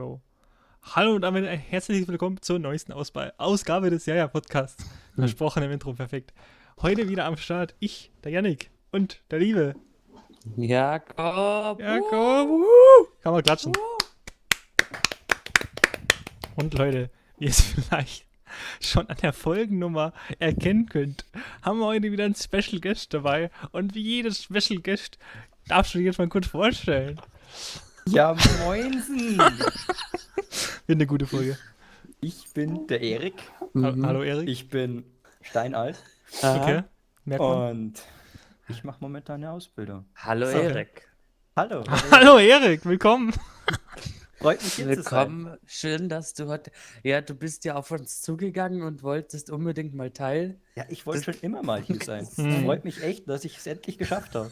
go. Hallo und damit ein herzliches Willkommen zur neuesten Ausba Ausgabe des Jaja Podcasts. Versprochen im Intro, perfekt. Heute wieder am Start ich, der Yannick und der Liebe. Jakob. Jakob, wuhu. kann man klatschen. Und Leute, wie ihr es vielleicht schon an der Folgennummer erkennen könnt, haben wir heute wieder einen Special Guest dabei. Und wie jedes Special Guest darfst du dich jetzt mal kurz vorstellen. Ja, moinsen. Wird eine gute Folge. Ich bin der Erik. Ha- Hallo Erik. Ich bin steinalt. Okay. Merkt man. Und ich mache momentan eine Ausbildung. Hallo So. Erik. Hallo. Hallo Erik, willkommen. Freut mich hier zu sein. Willkommen. Schön, dass du heute. Ja, du bist ja auf uns zugegangen und wolltest unbedingt mal teil. Ja, ich wollte schon immer mal hier sein. Mhm. Freut mich echt, dass ich es endlich geschafft habe.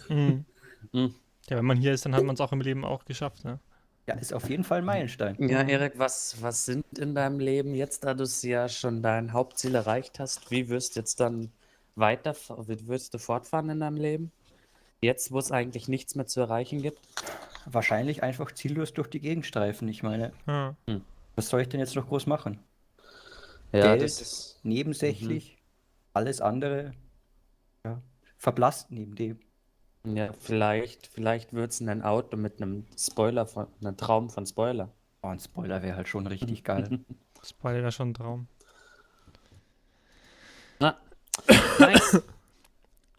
Mhm. Mhm. Ja, wenn man hier ist, dann hat man es auch im Leben auch geschafft. Ne? Ja, ist auf jeden Fall ein Meilenstein. Ja, Erik, was, was sind in deinem Leben jetzt, da du es ja schon dein Hauptziel erreicht hast? Wie wirst du jetzt dann weiter, wie wirst du fortfahren in deinem Leben? Jetzt, wo es eigentlich nichts mehr zu erreichen gibt? Wahrscheinlich einfach ziellos durch die Gegend streifen. Ich meine, Ja. was soll ich denn jetzt noch groß machen? Ja, Geld, das ist. nebensächlich, alles andere ja, verblasst neben dem. Ja, vielleicht, vielleicht wird es ein Auto mit einem Spoiler von, einem Traum von Spoiler. Oh, ein Spoiler wäre halt schon richtig geil. Spoiler wäre schon ein Traum. Na, nice.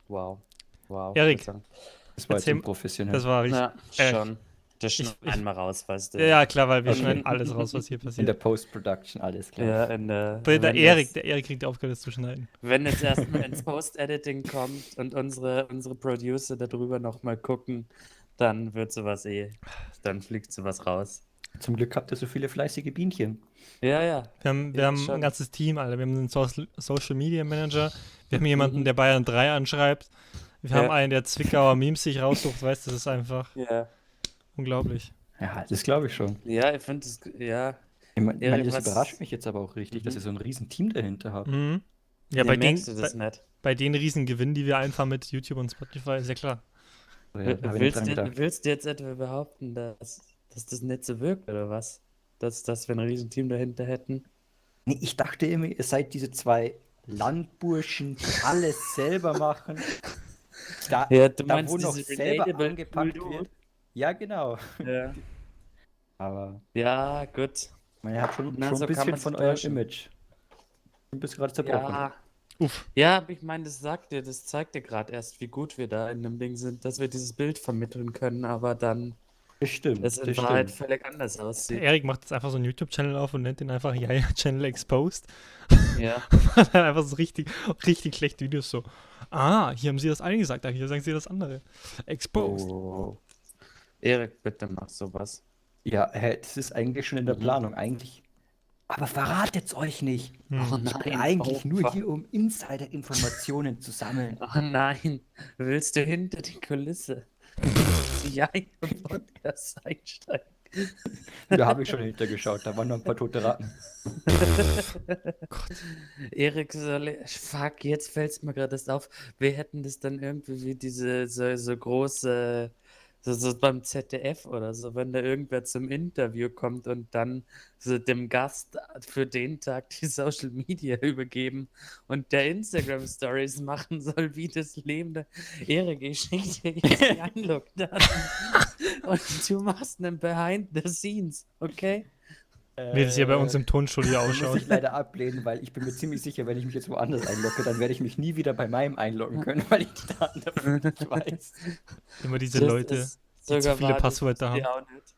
wow. Wow. Erik. Das war jetzt unprofessionell. Das war richtig. Ja, Äh, schon. Das schneiden ich- einmal raus, weißt du. Ja, klar, weil wir Okay. schneiden alles raus, was hier In der passiert. Post-Production, alles klar. Ja, in der, Der, Erik, das- der Erik kriegt die Aufgabe, das zu schneiden. Wenn jetzt erstmal ins Post-Editing kommt und unsere, unsere Producer darüber nochmal gucken, dann wird sowas eh, dann fliegt sowas raus. Zum Glück habt ihr so viele fleißige Bienchen. Ja, ja. Wir haben, wir Ja, haben ein ganzes Team, Alter. Wir haben einen so Social Media Manager. Wir haben jemanden, Mhm. der Bayern 3 anschreibt. Wir Ja. haben einen, der Zwickauer Memes sich raussucht. Weißt du, das ist einfach Ja, unglaublich. Ja, das glaube ich schon. ja ich finde es, ja. Ich meine, Erik, das überrascht mich jetzt aber auch richtig, dass Mhm. ihr so ein riesen Team dahinter habt. Mhm. Ja, Ja, bei den, merkst du das bei, nicht. bei den riesen Gewinnen, die wir einfahren mit YouTube und Spotify, ist ja klar. So, ja, willst, du, willst du jetzt etwa behaupten, dass, dass das nicht so wirkt, oder was? Dass, dass wir ein Riesenteam dahinter hätten? Nee, ich dachte immer, ihr seid diese zwei Landburschen, die alles selber machen. Da, Ja, du da meinst wo noch selber angepackt wird. Ja, genau. Ja. Aber Ja, gut. man hat schon, Na, schon so ein bisschen von eurem. Image. Du bist gerade zerbrochen. Ja. Uff. Ja, aber ich meine, das sagt dir, das zeigt dir gerade erst, wie gut wir da in dem Ding sind, dass wir dieses Bild vermitteln können, aber dann Das stimmt. es in das Wahrheit stimmt. völlig anders Der aussieht. Erik macht jetzt einfach so einen YouTube-Channel auf und nennt den einfach Jaja Channel Exposed. Ja. Einfach so richtig, richtig schlechte Videos so. Ah, hier haben sie das eine gesagt, ah, hier sagen sie das andere. Exposed. Oh. Erik, bitte mach sowas. Ja, hä, das ist eigentlich schon in der Mhm. Planung. Eigentlich. Aber verratet's euch nicht. Hm. Oh Ich bin nein, eigentlich oh, nur hier, um Insider-Informationen zu sammeln. Oh nein, willst du hinter die Kulisse? ja, den Podcast einsteigen. Da habe ich schon hintergeschaut, da waren noch ein paar tote Ratten. Erik, soll ich- fuck, jetzt fällt es mir gerade erst auf. Wir hätten das dann irgendwie wie diese so, so große, so, so beim ZDF oder so, wenn da irgendwer zum Interview kommt und dann so dem Gast für den Tag die Social Media übergeben und der Instagram Stories machen soll, wie das Leben der Erik, ich schicke dir jetzt die Einlogdaten und du machst einen Behind the Scenes, okay? Wie das hier bei uns Äh, im Tonstudio Muss ausschaut. ich leider ablehnen, weil ich bin mir ziemlich sicher, wenn ich mich jetzt woanders einlogge, dann werde ich mich nie wieder bei meinem einloggen können, weil ich die Daten dafür nicht weiß. Immer diese Das Leute, die zu viele Passwörter haben. ich auch nicht.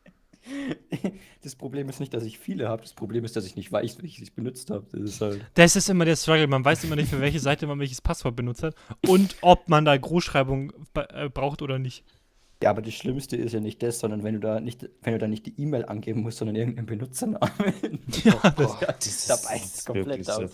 Das Problem ist nicht, dass ich viele habe, das Problem ist, dass ich nicht weiß, wie ich sie benutzt habe. Das ist halt. Das ist immer der Struggle. Man weiß immer nicht, für welche Seite man welches Passwort benutzt hat und ob man da Großschreibung äh, braucht oder nicht. Ja, aber das Schlimmste ist ja nicht das, sondern wenn du da nicht, wenn du da nicht die E-Mail angeben musst, sondern irgendeinen Benutzernamen. Ja, das, Boah, das da ist- beißt das ist komplett so. aus.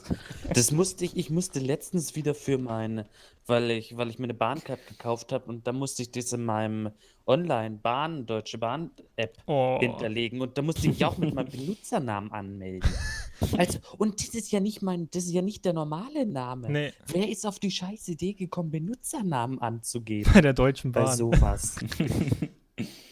Das musste ich, ich musste letztens wieder für meine, weil ich, weil ich mir eine Bahncard gekauft habe und da musste ich das in meinem Online-Bahn, Deutsche Bahn-App oh. hinterlegen und da musste ich auch mit meinem Benutzernamen anmelden. Also, und das ist ja nicht mein, das ist ja nicht der normale Name. Nee, Wer ist auf die scheiß Idee gekommen, Benutzernamen anzugeben bei der Deutschen bei Bahn. sowas?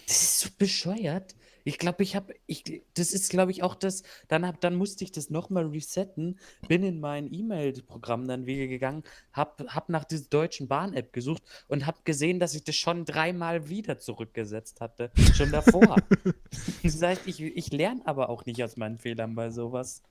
Das ist so bescheuert. Ich glaube, ich habe, ich, das ist, glaube ich, auch das, dann, hab, dann musste ich das nochmal resetten, bin in mein E-Mail-Programm dann wieder gegangen, habe hab nach dieser deutschen Bahn-App gesucht und habe gesehen, dass ich das schon dreimal wieder zurückgesetzt hatte, schon davor. das heißt, ich, ich lerne aber auch nicht aus meinen Fehlern bei sowas.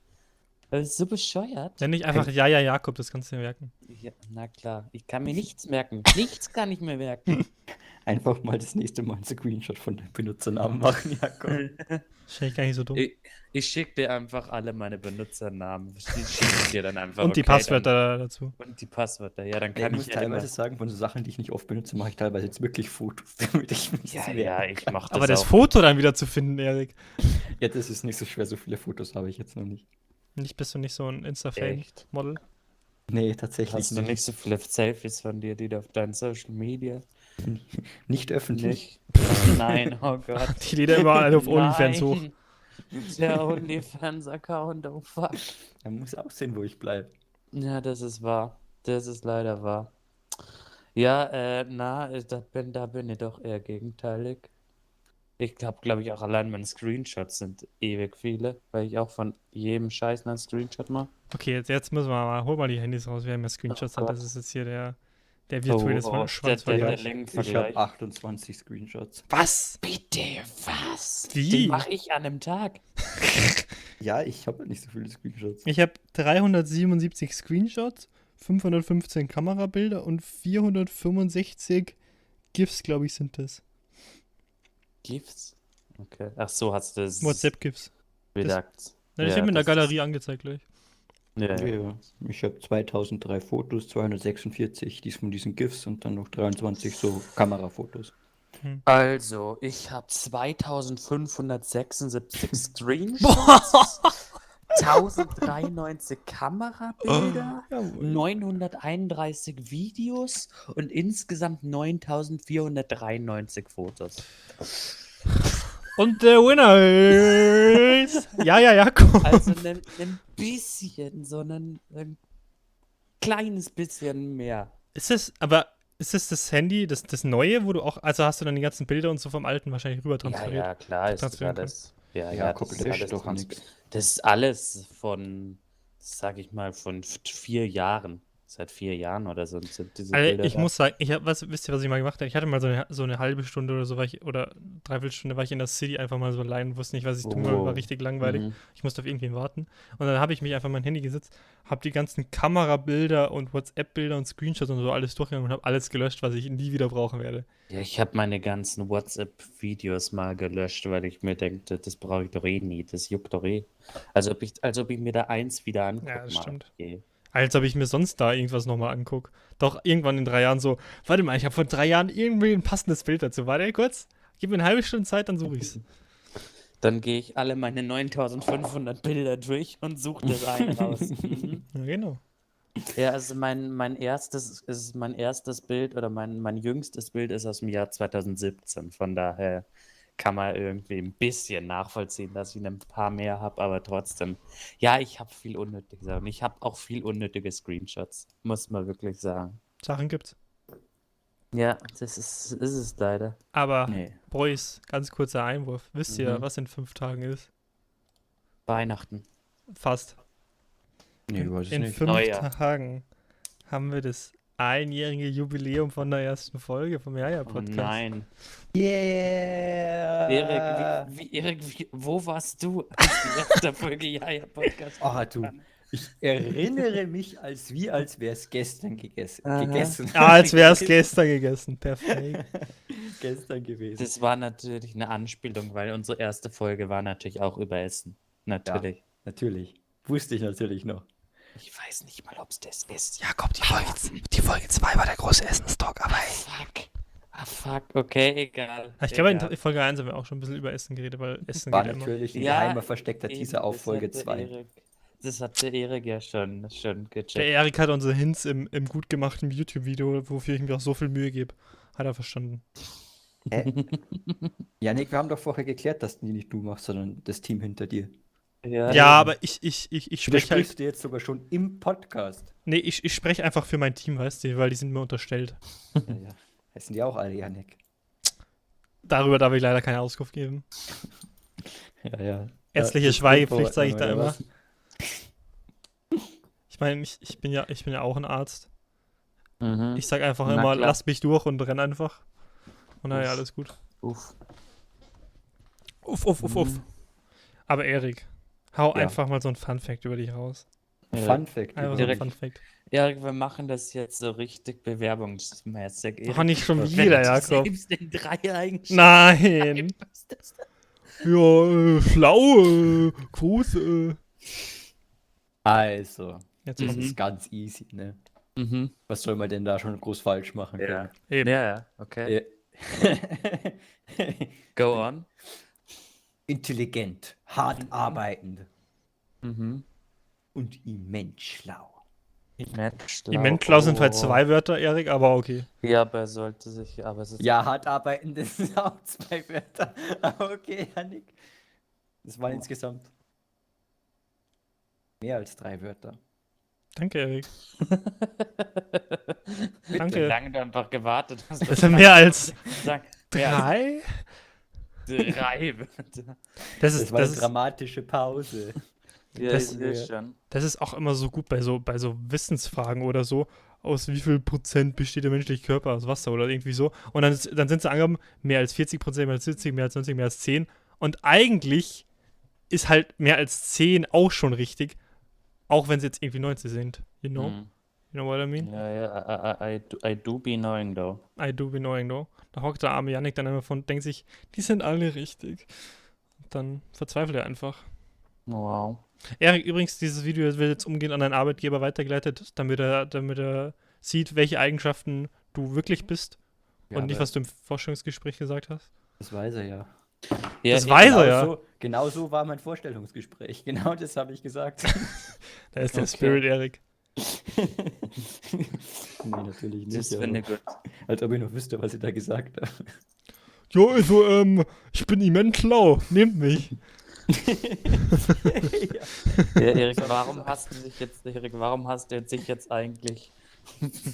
Das ist so bescheuert. Nenn nicht einfach Ja, ja, Jakob, das kannst du dir merken. Ja, na klar, ich kann mir nichts merken. Nichts kann ich mir merken. Einfach mal das nächste Mal einen Screenshot von dem Benutzernamen machen, Jakob. Wahrscheinlich gar nicht so dumm. Ich, ich schicke dir einfach alle meine Benutzernamen. Die schicke ich dir dann einfach. Und die okay, Passwörter dazu. Dann, und die Passwörter, ja, dann Ich kann muss ich ja immer. teilweise sagen, von so Sachen, die ich nicht oft benutze, mache ich teilweise jetzt wirklich Fotos, damit ich mich Ja, merke. ja, ich mach das Aber das auch. Foto dann wieder zu finden, Erik. Ja, das ist nicht so schwer, so viele Fotos habe ich jetzt noch nicht. Nicht bist du nicht so ein? Insta-Fame-Model. Nee, tatsächlich Hast du nicht. nicht so viele Selfies von dir, die du auf deinen Social Media Nicht öffentlich. nicht? Nein, oh Gott. Die lädt er immer alle auf OnlyFans hoch. Der OnlyFans-Account, oh fuck. Er muss auch sehen, wo ich bleibe. Ja, das ist wahr. Das ist leider wahr. Ja, äh, na, da bin, da bin ich doch eher gegenteilig. Ich glaube, glaube ich, auch allein meine Screenshots sind ewig viele, weil ich auch von jedem Scheiß einen Screenshot mache. Okay, jetzt, jetzt müssen wir mal, hol mal die Handys raus. Wir haben ja Screenshots. Oh. Gott. das ist jetzt hier der, der virtuelle Oh, oh, der- ich habe 28 Screenshots. Was? Bitte, was? Wie? Den mache ich an einem Tag. Ja, ich habe nicht so viele Screenshots. Ich habe 377 Screenshots, 515 Kamerabilder und 465 GIFs, glaube ich, sind das. GIFs? Okay. Ach so, hast du das WhatsApp-GIFs. bedacht. Nein, ich Ja, habe in der Galerie angezeigt gleich. Ja, ja. Ja, ich habe 2003 Fotos, 246 dies von diesen GIFs und dann noch 23 so Kamerafotos. Also, ich habe 2576 Screenshots, 1093 Kamerabilder, Jawohl. 931 Videos und insgesamt 9493 Fotos. Und der Winner ist. ja, ja, Jakob. Also ein, ein bisschen, sondern ein kleines bisschen mehr. Ist das, aber ist das das Handy, das, das neue, wo du auch, also hast du dann die ganzen Bilder und so vom alten wahrscheinlich rüber Ja, transferiert? ja, klar ist das. Ja, Ja, ja, Jakob das ist doch nichts. Das ist alles von, sag ich mal, von vier Jahren. Seit vier Jahren oder so sind diese Also Bilder ich da. muss sagen, ich hab, was, wisst ihr, was ich mal gemacht habe? Ich hatte mal so eine, so eine halbe Stunde oder so, war ich, oder dreiviertel Stunde war ich in der City einfach mal so allein, wusste nicht, was ich tun soll, Oh. war richtig langweilig. Mhm. Ich musste auf irgendwen warten. Und dann habe ich mich einfach mein Handy gesetzt, habe die ganzen Kamerabilder und WhatsApp-Bilder und Screenshots und so alles durchgegangen und habe alles gelöscht, was ich nie wieder brauchen werde. Ja, ich habe meine ganzen WhatsApp-Videos mal gelöscht, weil ich mir denke, das brauche ich doch eh nie, das juckt doch eh. Also ob ich, als ob ich mir da eins wieder angucke. Ja, das mal. stimmt. Okay. Als ob ich mir sonst da irgendwas nochmal angucke. Doch irgendwann in drei Jahren so, warte mal, ich habe vor drei Jahren irgendwie ein passendes Bild dazu. Warte kurz, gib mir eine halbe Stunde Zeit, dann suche ich's. Dann gehe ich alle meine 9500 Bilder durch und suche das eine raus. Mhm. Ja, genau. Ja, also mein, mein erstes ist mein erstes Bild oder mein, mein jüngstes Bild ist aus dem Jahr 2017. Von daher kann man irgendwie ein bisschen nachvollziehen, dass ich ein paar mehr habe, aber trotzdem. Ja, ich habe viel unnötige Sachen. Ich habe auch viel unnötige Screenshots, muss man wirklich sagen. Sachen gibt's. Ja, das ist, ist es leider. Aber, Nee. Boys, ganz kurzer Einwurf. Wisst ihr, Mhm. was in fünf Tagen ist? Weihnachten. Fast. Nee, in weiß ich in nicht. fünf Neujahr. Tagen haben wir das einjährige Jubiläum von der ersten Folge vom Oh Jaja-Podcast. nein. Yeah! Erik, wie, wie, Erik wie, wo warst du, als die erste Folge Jaja Podcast Ah, du. Ich erinnere mich, als wie als wäre es gestern gegessen. Aha. gegessen. Ah, als wäre es gestern gegessen. Perfekt. gestern gewesen. Das war natürlich eine Anspielung, weil unsere erste Folge war natürlich auch über Essen. Natürlich. Natürlich. Wusste ich natürlich noch. Ich weiß nicht mal, ob es das ist. Jakob, die Folge, die Folge 2 war der große Essenstalk, aber hey. Fuck. Ah, fuck. Okay, egal. Ich glaube, in Folge 1 haben wir auch schon ein bisschen über Essen geredet, weil Essen War geht immer. natürlich ein Ja, geheimer versteckter Teaser auf Folge hatte 2. Erik- Das hat der Erik ja schon, schon Der gecheckt. Erik hat unsere Hints im, im gut gemachten YouTube-Video, wofür ich mir auch so viel Mühe gebe, hat er verstanden. Janik, wir haben doch vorher geklärt, dass die nicht du machst, sondern das Team hinter dir. Ja, Ja, aber ich, ich, ich, ich spreche halt, du jetzt sogar schon im Podcast. nee, ich, ich spreche einfach für mein Team, weißt du, weil die sind mir unterstellt. ja, ja. Heißen die auch alle Janik? Darüber darf ich leider keine Auskunft geben. Ja, ja. Ärztliche Ja, Schweigepflicht, sage ich da immer. was? Ich meine, ich, ich, bin ja, ich bin ja auch ein Arzt. Mhm. Ich sag einfach Na immer, klar. lasst mich durch und renn einfach. Und naja, alles gut. Uff. Uff, uff, uff, uff. Mhm. Aber Erik, hau Ja. einfach mal so ein Fun-Fact über dich raus. Fun Fact. Einfach so ein Direkt. Fun-Fact. Ja, wir machen das jetzt so richtig bewerbungsmäßig. Mach nicht schon wieder, Jakob. Selbst in drei Eigenschaften. Nein. Was das denn? Ja, äh, schlau, äh, groß, äh. Also, Jetzt das Mhm. ist ganz easy, ne? Mhm. Was soll man denn da schon groß falsch machen Ja. eben. Ja, ja, okay. können? Go on. Intelligent, hart arbeitend Mhm. und immens schlau. Mensch, Die Menschlau sind halt zwei Wörter, Erik, aber okay. Ja, aber er sollte sich, aber es ist Ja, hart arbeitend das sind auch zwei Wörter. Aber okay, Janik. Das waren insgesamt mehr als drei Wörter. Danke, Erik. Wie Danke. lange du einfach gewartet hast. Das sind mehr als drei? Drei Wörter. Das Das ist, war das eine dramatische Pause. Ja, Das- schon. das ist auch immer so gut bei so, bei so Wissensfragen oder so. Aus wie viel Prozent besteht der menschliche Körper aus Wasser oder irgendwie so. Und dann, ist- dann sind sie angegeben, mehr als 40 Prozent, mehr als 70, mehr als 90, mehr als 10. Und eigentlich ist halt mehr als 10 auch schon richtig. Auch wenn sie jetzt irgendwie 90 sind. You know? Mhm. You know what I mean? Ja, ja, I, I, I, do, I do be knowing though. I do be knowing, though. Da hockt der arme Yannick dann immer von und denkt sich, die sind alle richtig. Und dann verzweifelt er einfach. Wow. Erik, übrigens, dieses Video wird jetzt umgehend an deinen Arbeitgeber weitergeleitet, damit er, damit er sieht, welche Eigenschaften du wirklich bist Ja, und nicht, was du im Vorstellungsgespräch gesagt hast. Das weiß er ja. Ja, Das weiß er genau ja. So, genau so war mein Vorstellungsgespräch. Genau das habe ich gesagt. Da ist der Okay. Spirit, Erik. nee, natürlich nicht. Das ich gut. als ob ich noch wüsste, was ich da gesagt habe. Jo, also, ähm, ich bin immens schlau. Nehmt mich. Ja, Erik, warum hast du dich jetzt, Erik, warum hast du dich jetzt eigentlich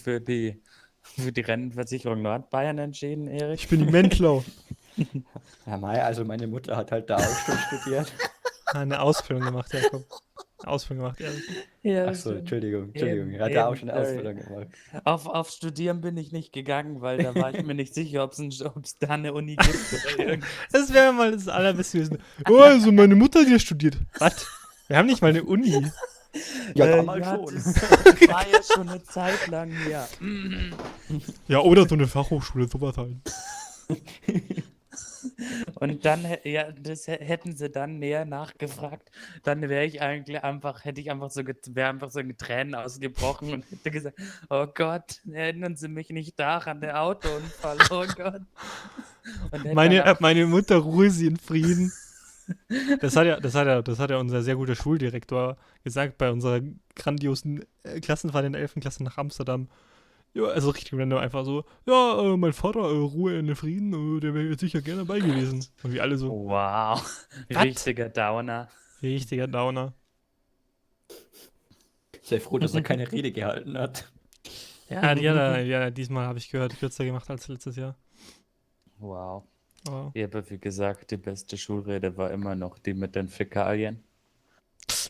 für die, für die Rentenversicherung Nordbayern entschieden, Erik? Ich bin immens schlau. Ja, Mai, also meine Mutter hat halt da auch schon studiert. Eine Ausbildung gemacht, Jakob. Ausbildung gemacht. Ja, Achso. Entschuldigung, Entschuldigung. Eben, Er hat da auch schon eine. Ausbildung gemacht. Auf, auf Studieren bin ich nicht gegangen, weil da war ich mir nicht sicher, ob es da eine Uni gibt Das wäre mal das Allerbeste gewesen. Oh, also meine Mutter ja studiert. Was? Wir haben nicht mal eine Uni. Ja, Äh, damals ja, schon. Das war ja schon eine Zeit lang her. Ja, oder so eine Fachhochschule, sowas halt. Und dann, ja, das hä- hätten sie dann näher nachgefragt, dann wäre ich eigentlich einfach, hätte ich einfach so, wäre einfach so in Tränen ausgebrochen und hätte gesagt, oh Gott, erinnern Sie mich nicht daran, der Autounfall, oh Gott. Meine, äh, meine Mutter ruhe sie in Frieden. Das hat ja, das hat ja, das hat ja unser sehr guter Schuldirektor gesagt bei unserer grandiosen äh, Klassenfahrt in der 11. Klasse nach Amsterdam. Ja, also richtig random einfach so, ja, äh, mein Vater, äh, Ruhe in Frieden, äh, der wäre jetzt sicher gerne dabei gewesen. Und wir alle so, Wow, Was? richtiger Downer. richtiger Downer. Sei froh, dass er keine Rede gehalten hat. Ja, die hat er, ja, diesmal habe ich gehört, kürzer gemacht als letztes Jahr. Wow. Aber Ja, aber wie gesagt, die beste Schulrede war immer noch die mit den Fäkalien.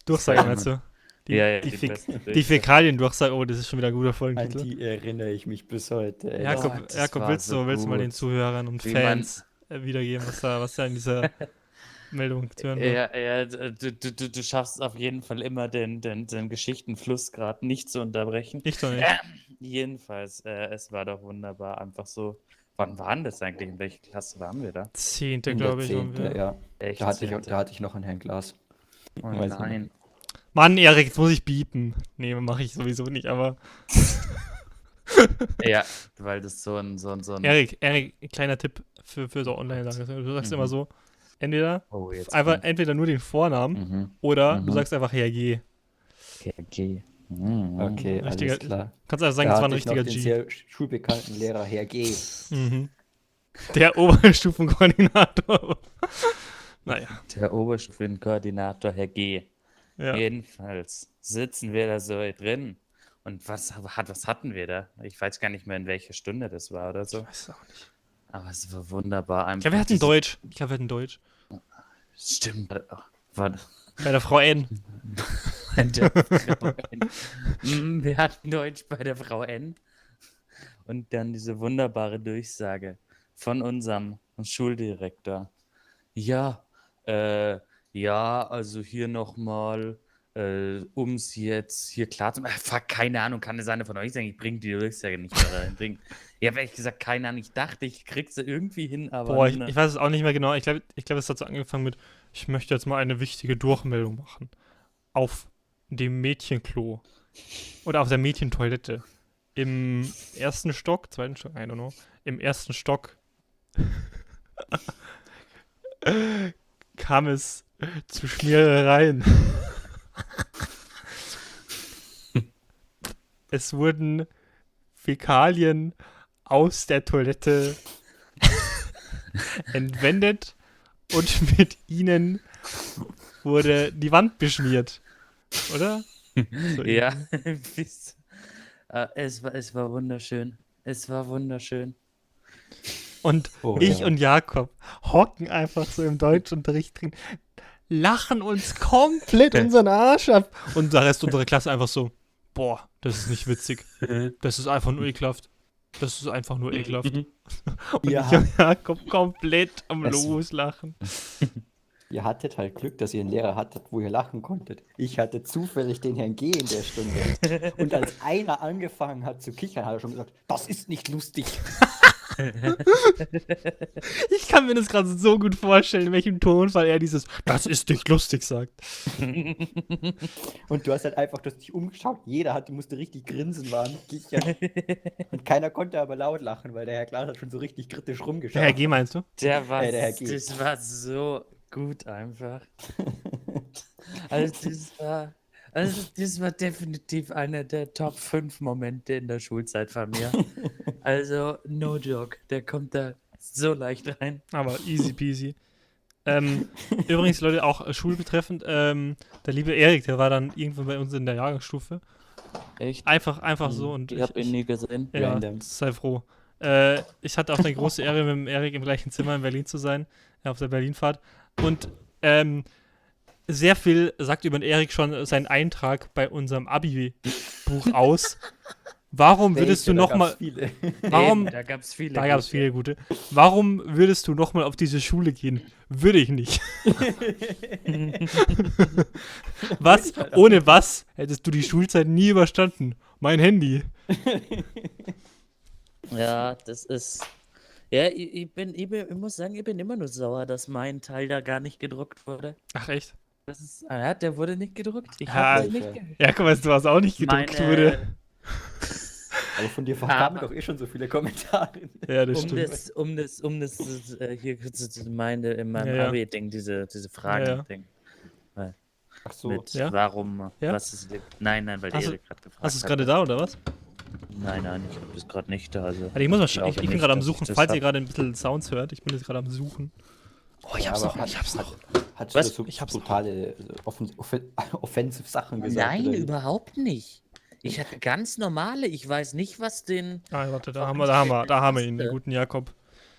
Durchsage meinst du? Die, ja, ja, die, die, die Fäkalien-Durchsage, oh, das ist schon wieder ein guter An Folgentitel. die erinnere ich mich bis heute. ey. Jakob, das Jakob willst, so du, willst du mal den Zuhörern und Wie Fans äh, wiedergeben, was da, was da in dieser Meldung zu hören war? Ja, ja, du, du, du, du schaffst auf jeden Fall immer den, den, den Geschichtenfluss gerade nicht zu unterbrechen. Ich doch nicht. Ähm, jedenfalls, äh, es war doch wunderbar. Einfach so. Wann waren das eigentlich? In welcher Klasse waren wir da? Zehnte, glaube ich. Zehnte, wir. ja. Echt? Da hatte, ich, da hatte ich noch ein Herrn Glas. Oh nein. Mann, Erik, jetzt muss ich biepen. Nee, mache ich sowieso nicht, aber. Ja, weil das so ein, so ein, so ein. Erik, Erik, kleiner Tipp für, für so Online-Sachen. Du sagst Mhm. immer so, entweder Oh, einfach kommt- entweder nur den Vornamen Mhm. oder du Mhm. sagst einfach Herr G. Okay, okay. Mhm. Okay, Richtiger- alles klar. Kannst also sagen, Da das war ein hatte ich noch richtiger den G. sehr schulbekannten Lehrer Herr G. Mhm. Der Oberstufenkoordinator. naja, Der Oberstufenkoordinator, Herr G. ja. Jedenfalls sitzen wir da so drin. Und was, hat, was hatten wir da? Ich weiß gar nicht mehr, in welcher Stunde das war oder so. Ich weiß es auch nicht. Aber es war wunderbar. Ich Einfach glaube, wir hatten Deutsch. Ich glaube, wir hatten Deutsch. Stimmt. Warte. Bei der Frau N. Bei der Frau N. Wir hatten Deutsch bei der Frau N. Und dann diese wunderbare Durchsage von unserem Schuldirektor. Ja, äh, ja, also hier nochmal, äh, um es jetzt hier klar zu machen. Fuck, keine Ahnung, kann es eine von euch sein? Ich bringe die Durchsage nicht mehr rein. Bring. Ich habe ehrlich gesagt keine Ahnung. Ich dachte, ich krieg sie irgendwie hin, aber. Boah, ich, ne. ich weiß es auch nicht mehr genau. Ich glaube, ich glaub, es hat so angefangen mit, ich möchte jetzt mal eine wichtige Durchmeldung machen. Auf dem Mädchenklo. Oder auf der Mädchentoilette. Im ersten Stock, zweiten Stock, I don't know. Im ersten Stock kam es zu Schmierereien. es wurden Fäkalien aus der Toilette entwendet und mit ihnen wurde die Wand beschmiert. Oder? So Ja, äh, es, war, es war wunderschön. Es war wunderschön. Und Oh, ich ja. und Jakob hocken einfach so im Deutschunterricht drin, lachen uns komplett unseren Arsch ab. Und der Rest unserer Klasse einfach so, boah, das ist nicht witzig. Das ist einfach nur ekelhaft. Das ist einfach nur ekelhaft. Und Ja. ich Jakob komplett am Es- Loslachen. Ihr hattet halt Glück, dass ihr einen Lehrer hattet, wo ihr lachen konntet. Ich hatte zufällig den Herrn G in der Stunde. Und als einer angefangen hat zu kichern, hat er schon gesagt, das ist nicht lustig. Ich kann mir das gerade so gut vorstellen, in welchem Tonfall er dieses Das ist nicht lustig sagt. Und du hast halt einfach du hast dich umgeschaut. Jeder hatte, musste richtig grinsen, waren. Und keiner konnte aber laut lachen, weil der Herr Klaas hat schon so richtig kritisch rumgeschaut. Herr G, meinst du? Der war, Äh, der Herr G. das war so gut einfach. Also das war, also das war definitiv einer der Top 5 Momente in der Schulzeit von mir. Also no joke, der kommt da so leicht rein. Aber easy peasy. ähm, übrigens, Leute, auch schulbetreffend, ähm, der liebe Erik, der war dann irgendwann bei uns in der Jahrgangsstufe. Echt? Einfach, einfach so. Und Ich habe ihn nie gesehen. Ja, Random. sei froh. Äh, ich hatte auch eine große Ehre, mit dem Erik im gleichen Zimmer in Berlin zu sein, äh, auf der Berlinfahrt. Und ähm, sehr viel sagt über den Erik schon sein Eintrag bei unserem Abi-Buch aus. Warum würdest du nochmal. Warum. Da gab es viele. Da gab es gute. viele gute. Warum würdest du nochmal auf diese Schule gehen? Würde ich nicht. was? Ohne was hättest du die Schulzeit nie überstanden? Mein Handy. Ja, das ist. Ja, ich, ich, bin, ich, bin, ich muss sagen, ich bin immer nur sauer, dass mein Teil da gar nicht gedruckt wurde. Ach echt? Das ist, ah, ja, der wurde nicht gedruckt. Ich Ja, habe das Alter. nicht ge- Ja, guck mal, du was auch nicht gedruckt Meine- wurde. Aber von dir kamen doch eh schon so viele Kommentare. Ja, das Um stimmt. das, um das, um das, äh, hier kurz zu meine, in meinem Ja, ja. Abi-Ding, diese, diese Ja, ja. Fragen-Ding. Ach so. Mit Ja? warum, Ja? was ist. Nein, nein, weil der Hast Erik gerade gefragt Hast du es hat. gerade da oder was? Nein, nein, ich habe das gerade nicht da. Also. Warte, ich muss mal schauen. Ich, glaube ich bin gerade am ich Suchen. Falls ihr hab. gerade ein bisschen Sounds hört, ich bin jetzt gerade am Suchen. Oh, ich Ja, hab's noch. hat- Ich hab's noch. Hat Was? du so Ich hab's brutale, äh, offen, offen, offensive Sachen gesagt? Nein, oder überhaupt nicht. Ich hatte ganz normale, ich weiß nicht, was den. Ah, warte, da haben wir, da haben wir, da haben wir ihn, den guten Jakob.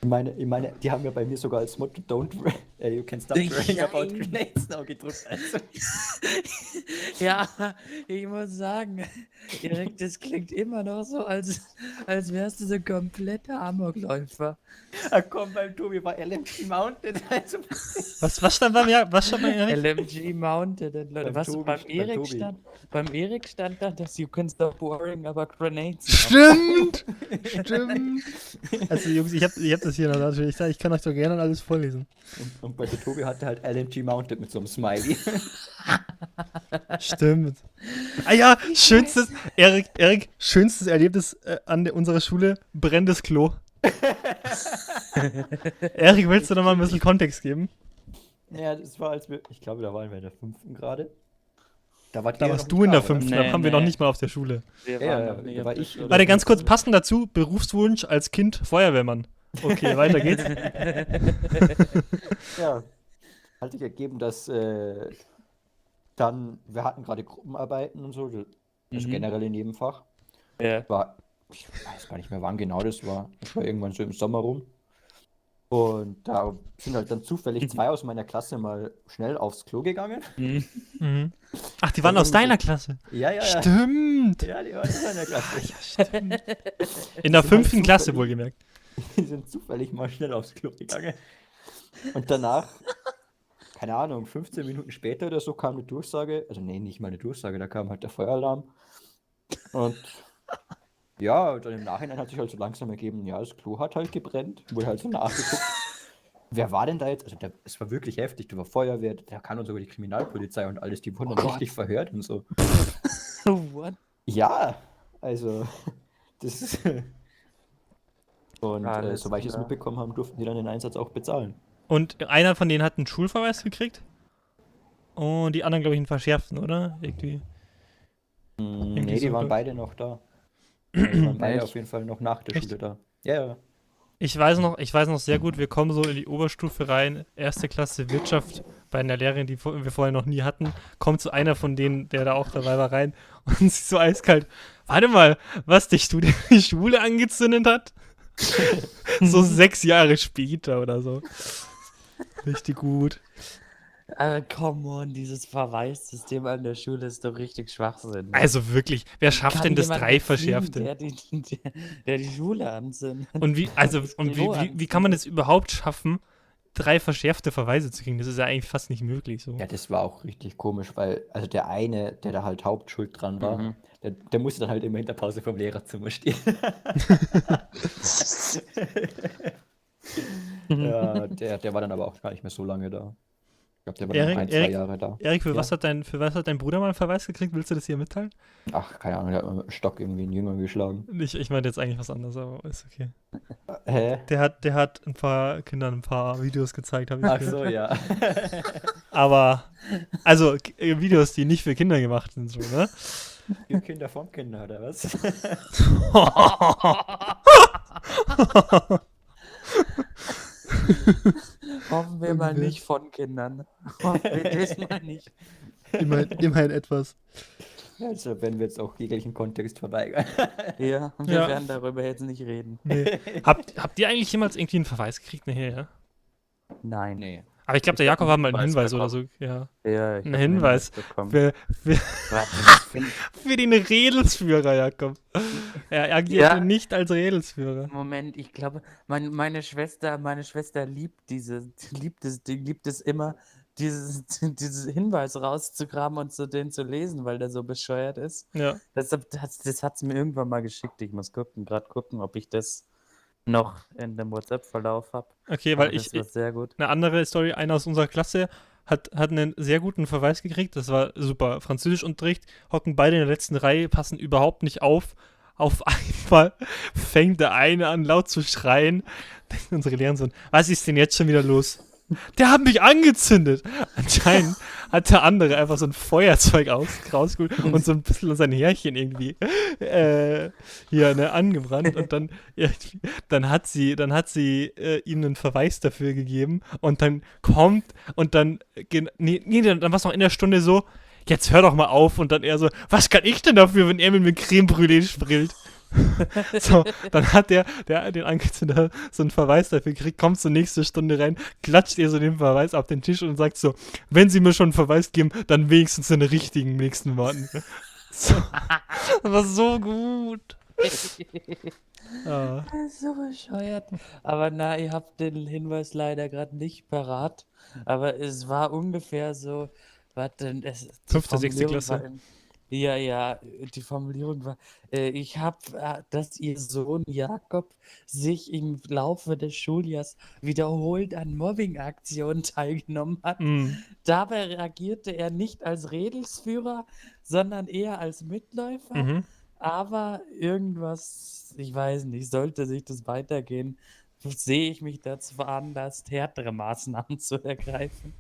Ich meine, ich meine, die haben ja bei mir sogar als Motto Don't uh, you can stop worrying about grenades now gedrückt. Also, Ja, ich muss sagen, Erik, das klingt immer noch so, als, als wärst du so ein kompletter Amokläufer. ah, komm, beim Tobi war LMG Mounted. Also, Was, was stand beim, ja was stand beim Erik? LMG Mounted, Leute. Beim Was Tobi- beim beim Erik Tobi. stand? Beim Erik stand da, dass you can stop worrying about grenades. Stimmt! Stimmt! Also, Jungs, ich hab, ich hab das hier noch natürlich. Ich kann euch doch gerne alles vorlesen. und, und bei der Tobi hatte halt LMG Mounted mit so einem Smiley. Stimmt. Ah ja, schönstes, Erik, Erik, schönstes Erlebnis äh, an der, unserer Schule, brennendes Klo. Erik, willst du noch mal ein bisschen Kontext geben? ja, das war als wir, ich glaube, da waren wir in der fünften Gerade. Da, wart Da warst du in der fünften, Nee, da waren wir noch nee. nicht mal auf der Schule. Wir Ja, waren ja, da war ich-. Warte, ganz kurz, passend dazu, Berufswunsch als Kind Feuerwehrmann. Okay, weiter geht's. Ja, hat sich ergeben, dass äh, dann, wir hatten gerade Gruppenarbeiten und so, also Mhm. generell in jedem Fach. Ja. War, ich weiß gar nicht mehr, wann genau das war. Das war irgendwann so im Sommer rum. Und da sind halt dann zufällig zwei aus meiner Klasse mal schnell aufs Klo gegangen. Mhm. Mhm. Ach, die waren aus deiner Klasse. Ja, ja, ja. Stimmt. Ja, die waren in meiner Klasse. In der sind fünften halt Klasse wohlgemerkt. Die sind zufällig mal schnell aufs Klo gegangen. Und danach, keine Ahnung, 15 Minuten später oder so kam eine Durchsage. Also, nee, nicht mal eine Durchsage, da kam halt der Feueralarm. Und ja, dann im Nachhinein hat sich halt so langsam ergeben, ja, das Klo hat halt gebrennt. Wurde halt so nachgeguckt. Wer war denn da jetzt? Also, der, es war wirklich heftig. Da war Feuerwehr, da kam dann sogar die Kriminalpolizei und alles. Die wurden dann Gott. richtig verhört und so. What? Ja, also, das ist. Und äh, soweit ich es mitbekommen habe, durften die dann den Einsatz auch bezahlen. Und einer von denen hat einen Schulverweis gekriegt. Und die anderen, glaube ich, einen verschärften, oder? Irgendwie. Mm, Irgendwie nee, die so, waren glaub- beide noch da. die waren beide Echt? auf jeden Fall noch nach der Echt? Schule da. Ja, ja. Ich weiß noch, ich weiß noch sehr gut, wir kommen so in die Oberstufe rein, erste Klasse Wirtschaft bei einer Lehrerin, die wir vorher noch nie hatten, kommt so einer von denen, der da auch dabei war, rein und sie ist so eiskalt. Warte mal, was dich du die Schule angezündet hat? so sechs Jahre später oder so. Richtig gut. Aber come on, dieses Verweissystem an der Schule ist doch richtig Schwachsinn. ne? Also wirklich, wer schafft Kann denn das jemand drei erziehen, Verschärfte? Der die, der, der die Schule anzündet. Und wie, also, und wie, wie, wie kann man es überhaupt schaffen, drei verschärfte Verweise zu kriegen? Das ist ja eigentlich fast nicht möglich. So. Ja, das war auch richtig komisch, weil, also der eine, der da halt Hauptschuld dran war, Mhm. Der, der musste dann halt immer in der Pause vom Lehrerzimmer stehen. ja, der, der war dann aber auch gar nicht mehr so lange da. Ich glaube, der war noch ein, zwei Jahre da. Erik, für, Ja. was hat dein, für was hat dein Bruder mal einen Verweis gekriegt? Willst du das hier mitteilen? Ach, keine Ahnung, der hat mit dem Stock irgendwie einen Jünger geschlagen. Ich, ich meine jetzt eigentlich was anderes, aber ist okay. Hä? Der hat, der hat ein paar Kindern ein paar Videos gezeigt, habe ich Ach gehört. so, ja. Aber, also Videos, die nicht für Kinder gemacht sind, so, ne? Für Kinder vom Kinder, oder was? Hoffen wir mal nicht von Kindern. Hoffen wir diesmal nicht. immerhin, immerhin etwas. Also, wenn wir jetzt auch jeglichen Kontext verweigern. Ja, wir Ja. werden darüber jetzt nicht reden. Nee. habt, habt ihr eigentlich jemals irgendwie einen Verweis gekriegt? Nee, ja. Nein. Nee. Aber ich glaube, der Jakob hat mal einen Hinweis Hinweis oder so. Ja. Ja, ich Ein hab einen Hinweis. bekommen. Für, für, das für den Redelsführer, Jakob. Er agierte Ja. nicht als Redelsführer. Moment, ich glaube, mein, meine Schwester, meine Schwester liebt diese, liebt es, die liebt es immer, dieses, dieses Hinweis rauszugraben und zu den zu lesen, weil der so bescheuert ist. Ja. Deshalb, das, das hat sie mir irgendwann mal geschickt. Ich muss gucken, gerade gucken, ob ich das noch in dem WhatsApp-Verlauf habe. Okay, weil ich, gut. eine andere Story, einer aus unserer Klasse hat, hat einen sehr guten Verweis gekriegt. Das war super. Französischunterricht, hocken beide in der letzten Reihe, passen überhaupt nicht auf. Auf einmal fängt der eine an, laut zu schreien. Unsere Lehrerin so, was ist denn jetzt schon wieder los? Der hat mich angezündet. Anscheinend hat der andere einfach so ein Feuerzeug aus, rausgeholt und so ein bisschen sein Härchen irgendwie äh, hier ne, angebrannt. Und dann, irgendwie- dann hat sie, dann hat sie äh, ihm einen Verweis dafür gegeben. Und dann kommt und dann, äh, nee, nee dann, dann war es noch in der Stunde so, jetzt hör doch mal auf. Und dann er so, was kann ich denn dafür, wenn er mit mir Creme Brûlée sprillt? so, dann hat der, der den Angezünder so einen Verweis dafür gekriegt, kommt zur nächsten Stunde rein, klatscht ihr so den Verweis auf den Tisch und sagt so, wenn sie mir schon einen Verweis geben, dann wenigstens in den richtigen nächsten Worten. So, das war so gut. Ah. so bescheuert. Aber na, ihr habt den Hinweis leider gerade nicht parat. Aber es war ungefähr so, warte, es, die Fünfte, sechste Klasse. Ja, ja, die Formulierung war, äh, ich habe, äh, dass ihr Sohn Jakob sich im Laufe des Schuljahrs wiederholt an Mobbing-Aktionen teilgenommen hat. Mm. Dabei reagierte er nicht als Redelsführer, sondern eher als Mitläufer. Mhm. Aber irgendwas, ich weiß nicht, sollte sich das weitergehen, sehe ich mich dazu veranlasst, härtere Maßnahmen zu ergreifen.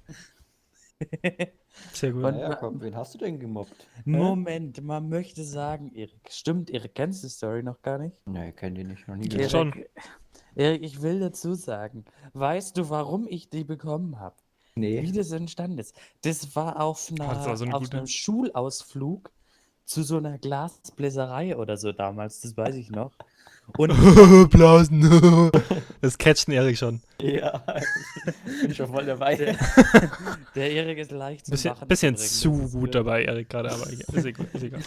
Sehr gut. Und- Ja, Jakob, wen hast du denn gemobbt? Moment, man möchte sagen, Erik, stimmt, Erik, kennst du die Story noch gar nicht? Nee, kenn die nicht, noch nie Ja, gehört. schon. Erik, Erik, ich will dazu sagen, weißt du, warum ich die bekommen habe? Wie Nee. das entstanden ist. Das war auf, einer, das war so eine auf gute. einem Schulausflug zu so einer Glasbläserei oder so damals, das weiß ich noch. Und Blasen. das catcht den Erik schon. Ja, bin schon voll dabei. der, der Erik ist leicht zum Bisschen, Lachen bisschen zu gut dabei, Erik, gerade, aber ist egal. Ist egal.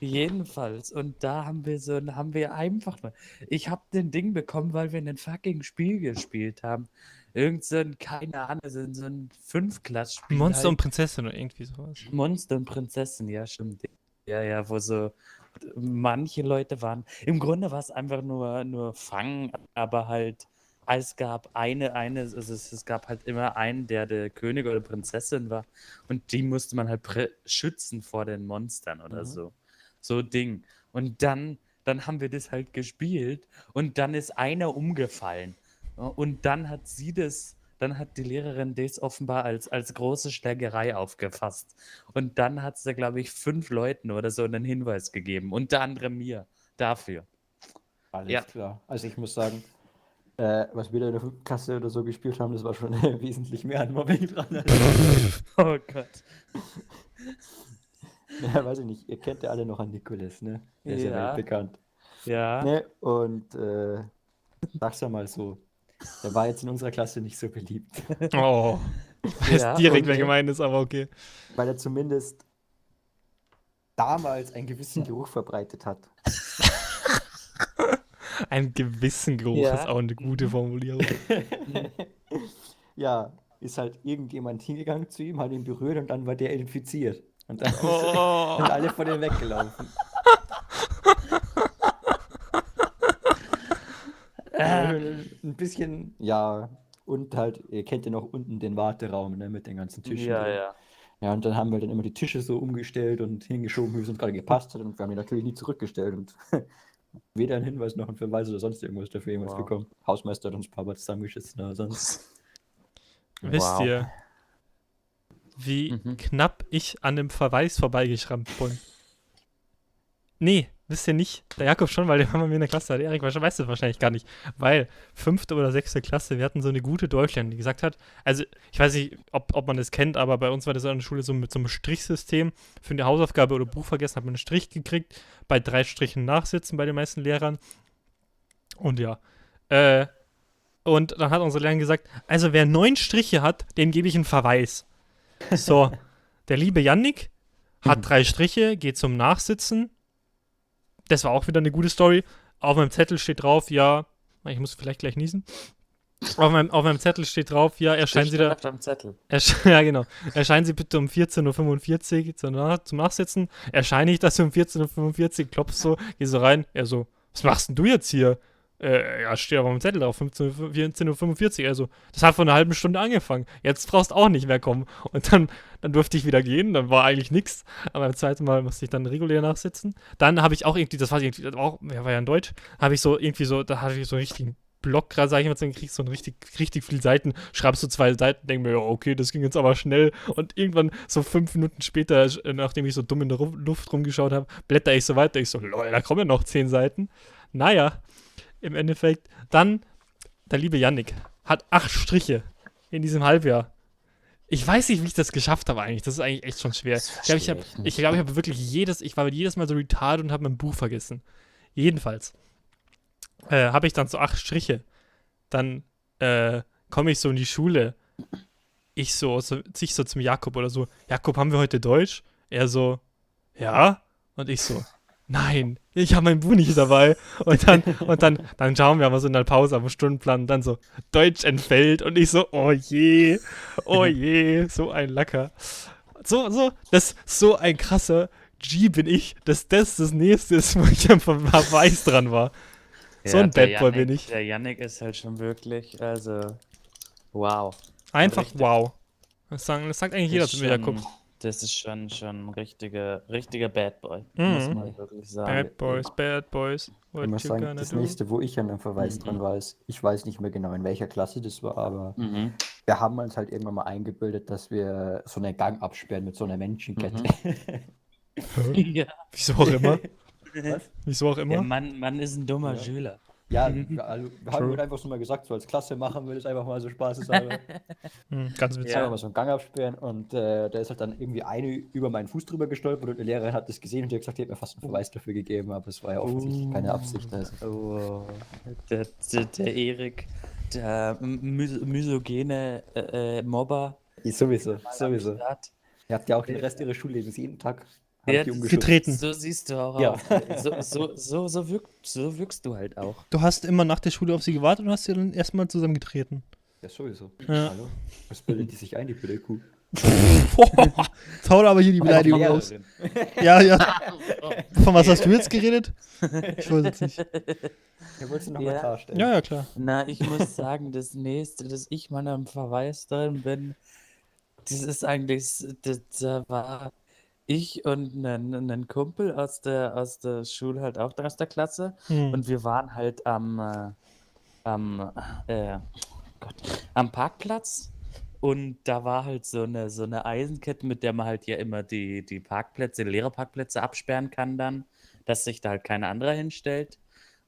Jedenfalls. Und da haben wir so, haben wir einfach mal. Ich habe den Ding bekommen, weil wir ein fucking Spiel gespielt haben. Irgend so ein, keine Ahnung, so ein- so ein Fünfklass-Spiel. Monster halt. und Prinzessin oder irgendwie sowas. Monster und Prinzessin, ja, stimmt. Ja, ja, wo so manche Leute waren. Im Grunde war es einfach nur, nur Fangen, aber halt, es gab eine, eine, also es, es gab halt immer einen, der der König oder Prinzessin war und die musste man halt schützen vor den Monstern oder Mhm. so. So Ding. Und dann, dann haben wir das halt gespielt und dann ist einer umgefallen. Ja, Und dann hat sie das, dann hat die Lehrerin das offenbar als, als große Schlägerei aufgefasst. Und dann hat sie, glaube ich, fünf Leuten oder so einen Hinweis gegeben. Unter anderem mir dafür. Alles Ja. klar. Also ich muss sagen, äh, was wir da in der Klasse oder so gespielt haben, das war schon wesentlich mehr an Mobbing dran. Oh Gott. ja, weiß ich nicht. Ihr kennt ja alle noch an Nikolas, ne? Der ist ja, Ja. weltbekannt. Ja. Ne? Und äh, sag's ja mal so. Der war jetzt in unserer Klasse nicht so beliebt. Oh. Ich weiß Ja, direkt, wer gemeint ist, aber okay. Weil er zumindest damals einen gewissen Geruch verbreitet hat. Ein gewissen Geruch Ja. ist auch eine gute Formulierung. ja, ist halt irgendjemand hingegangen zu ihm, hat ihn berührt und dann war der infiziert. Und dann Oh. sind alle von ihm weggelaufen. Ein bisschen, ja, und halt, ihr kennt ja noch unten den Warteraum, ne, mit den ganzen Tischen. Ja, drin. ja. Ja, und dann haben wir dann immer die Tische so umgestellt und hingeschoben, wie es uns gerade gepasst hat. Und wir haben die natürlich nie zurückgestellt. Und weder ein Hinweis noch ein Verweis oder sonst irgendwas dafür jemals Wow. bekommen. Hausmeister hat uns ein paar Mal zusammengeschissen, aber sonst. Wisst Wow. ihr, wie Mhm. knapp ich an dem Verweis vorbeigeschrammt bin? Nee, wisst ihr nicht. Der Jakob schon, weil der war bei mir in der Klasse. Der Erik weiß das wahrscheinlich gar nicht. Weil fünfte oder sechste Klasse, wir hatten so eine gute Deutschlehrerin, die gesagt hat, also ich weiß nicht, ob, ob man das kennt, aber bei uns war das an der Schule so mit so einem Strichsystem. Für eine Hausaufgabe oder Buch vergessen, hat man einen Strich gekriegt. Bei drei Strichen nachsitzen bei den meisten Lehrern. Und ja. Äh, und dann hat unsere Lehrerin gesagt, also wer neun Striche hat, dem gebe ich einen Verweis. So, der liebe Yannick hat drei Striche, geht zum Nachsitzen. Das war auch wieder eine gute Story. Auf meinem Zettel steht drauf, ja, ich muss vielleicht gleich niesen. Auf meinem, auf meinem Zettel steht drauf, ja, erscheinen Sie da, Auf dem Zettel. Ja, genau. Erscheinen Sie bitte um 14.45 Uhr zum, zum Nachsitzen. Erscheine ich das um 14.45 Uhr, klopfst so, geh so rein. Er so, was machst denn du jetzt hier? Äh, ja, steht aber dem Zettel drauf, 15 Uhr- 14.45 Uhr. Also, das hat vor einer halben Stunde angefangen. Jetzt brauchst auch nicht mehr kommen. Und dann, dann durfte ich wieder gehen, dann war eigentlich nichts. Aber beim zweiten Mal musste ich dann regulär nachsitzen. Dann habe ich auch irgendwie, das war irgendwie, auch, ja, war ja in Deutsch, habe ich so irgendwie so, da hatte ich so einen richtigen Block, gerade sag ich mal, dann kriegst so ein richtig, richtig viele Seiten, schreibst du zwei Seiten, denk mir, ja, okay, das ging jetzt aber schnell. Und irgendwann, so fünf Minuten später, äh, nachdem ich so dumm in der Luft rumgeschaut habe, blätter ich so weiter. Ich so, lol, da kommen ja noch zehn Seiten. Naja, im Endeffekt, dann der liebe Yannick hat acht Striche in diesem Halbjahr. Ich weiß nicht, wie ich das geschafft habe eigentlich. Das ist eigentlich echt schon schwer. Ich glaube, ich habe glaub, hab wirklich jedes, ich war jedes Mal so retarded und habe mein Buch vergessen. Jedenfalls äh, habe ich dann so acht Striche. Dann äh, komme ich so in die Schule. Ich so, so, ich so zum Jakob oder so, Jakob, haben wir heute Deutsch? Er so, ja. Und ich so, nein, ich habe mein Buch nicht dabei. Und dann, und dann, dann schauen wir aber so in der Pause am Stundenplan und dann so, Deutsch entfällt. Und ich so, oh je, oh je, so ein Lacker. So, so, das so ein krasser G bin ich, dass das das nächste ist, wo ich am Verweis dran war. So ein Bad Boy bin Yannick- ich. Der Yannick ist halt schon wirklich, also, wow. Einfach wow. Das, sagen, das sagt eigentlich jeder mir, Jakob. schon- Das ist schon, schon ein richtiger, richtiger Bad Boy, Mhm. muss man wirklich sagen. Bad Boys, Bad Boys. What Ich muss sagen, das do? nächste, wo ich an einem Verweis Mhm. dran war, ist, ich weiß nicht mehr genau, in welcher Klasse das war, aber Mhm. wir haben uns halt irgendwann mal eingebildet, dass wir so einen Gang absperren mit so einer Menschenkette. Ja. Wieso auch immer. Was? Wieso auch immer. Mann, Mann ist ein dummer Ja. Schüler. Ja, Mhm. wir, alle- wir haben halt einfach so mal gesagt, so als Klasse machen wir das einfach mal so spaßeshalber. Hm, ganz witzig. Ja. mal so einen Gang absperren und äh, da ist halt dann irgendwie eine über meinen Fuß drüber gestolpert und die Lehrerin hat das gesehen und die hat gesagt, die hat mir fast einen Verweis dafür gegeben, aber es war ja offensichtlich keine Absicht. Also. Oh, der, der, der Erik, der mys misogene äh, äh, Mobber. Ja, sowieso, sowieso. Ihr habt ja auch den Rest ihres Schullebens jeden Tag Ja. Getreten. So siehst du auch Ja. aus. So, so, so, so, wirk, so wirkst du halt auch. Du hast immer nach der Schule auf sie gewartet und hast sie dann erstmal zusammengetreten. Ja, sowieso. Ja. Hallo? Was bildet die sich ein, die blöde Kuh? Jetzt haut aber hier die Beleidigung raus. Lehrerin. Ja, ja. Von was hast du jetzt geredet? Ich weiß jetzt nicht. Ja, wolltest du noch Ja. mal klarstellen? Ja, ja, klar. Na, ich muss sagen, das nächste, dass ich mal am Verweis drin bin, das ist eigentlich, das, da war ich und ein, Kumpel aus der, aus der Schule, halt auch aus der Klasse. Hm. Und wir waren halt am, äh, am, äh, Gott, am Parkplatz. Und da war halt so eine, so eine Eisenkette, mit der man halt ja immer die, die Parkplätze, die Lehrerparkplätze absperren kann dann, dass sich da halt kein anderer hinstellt.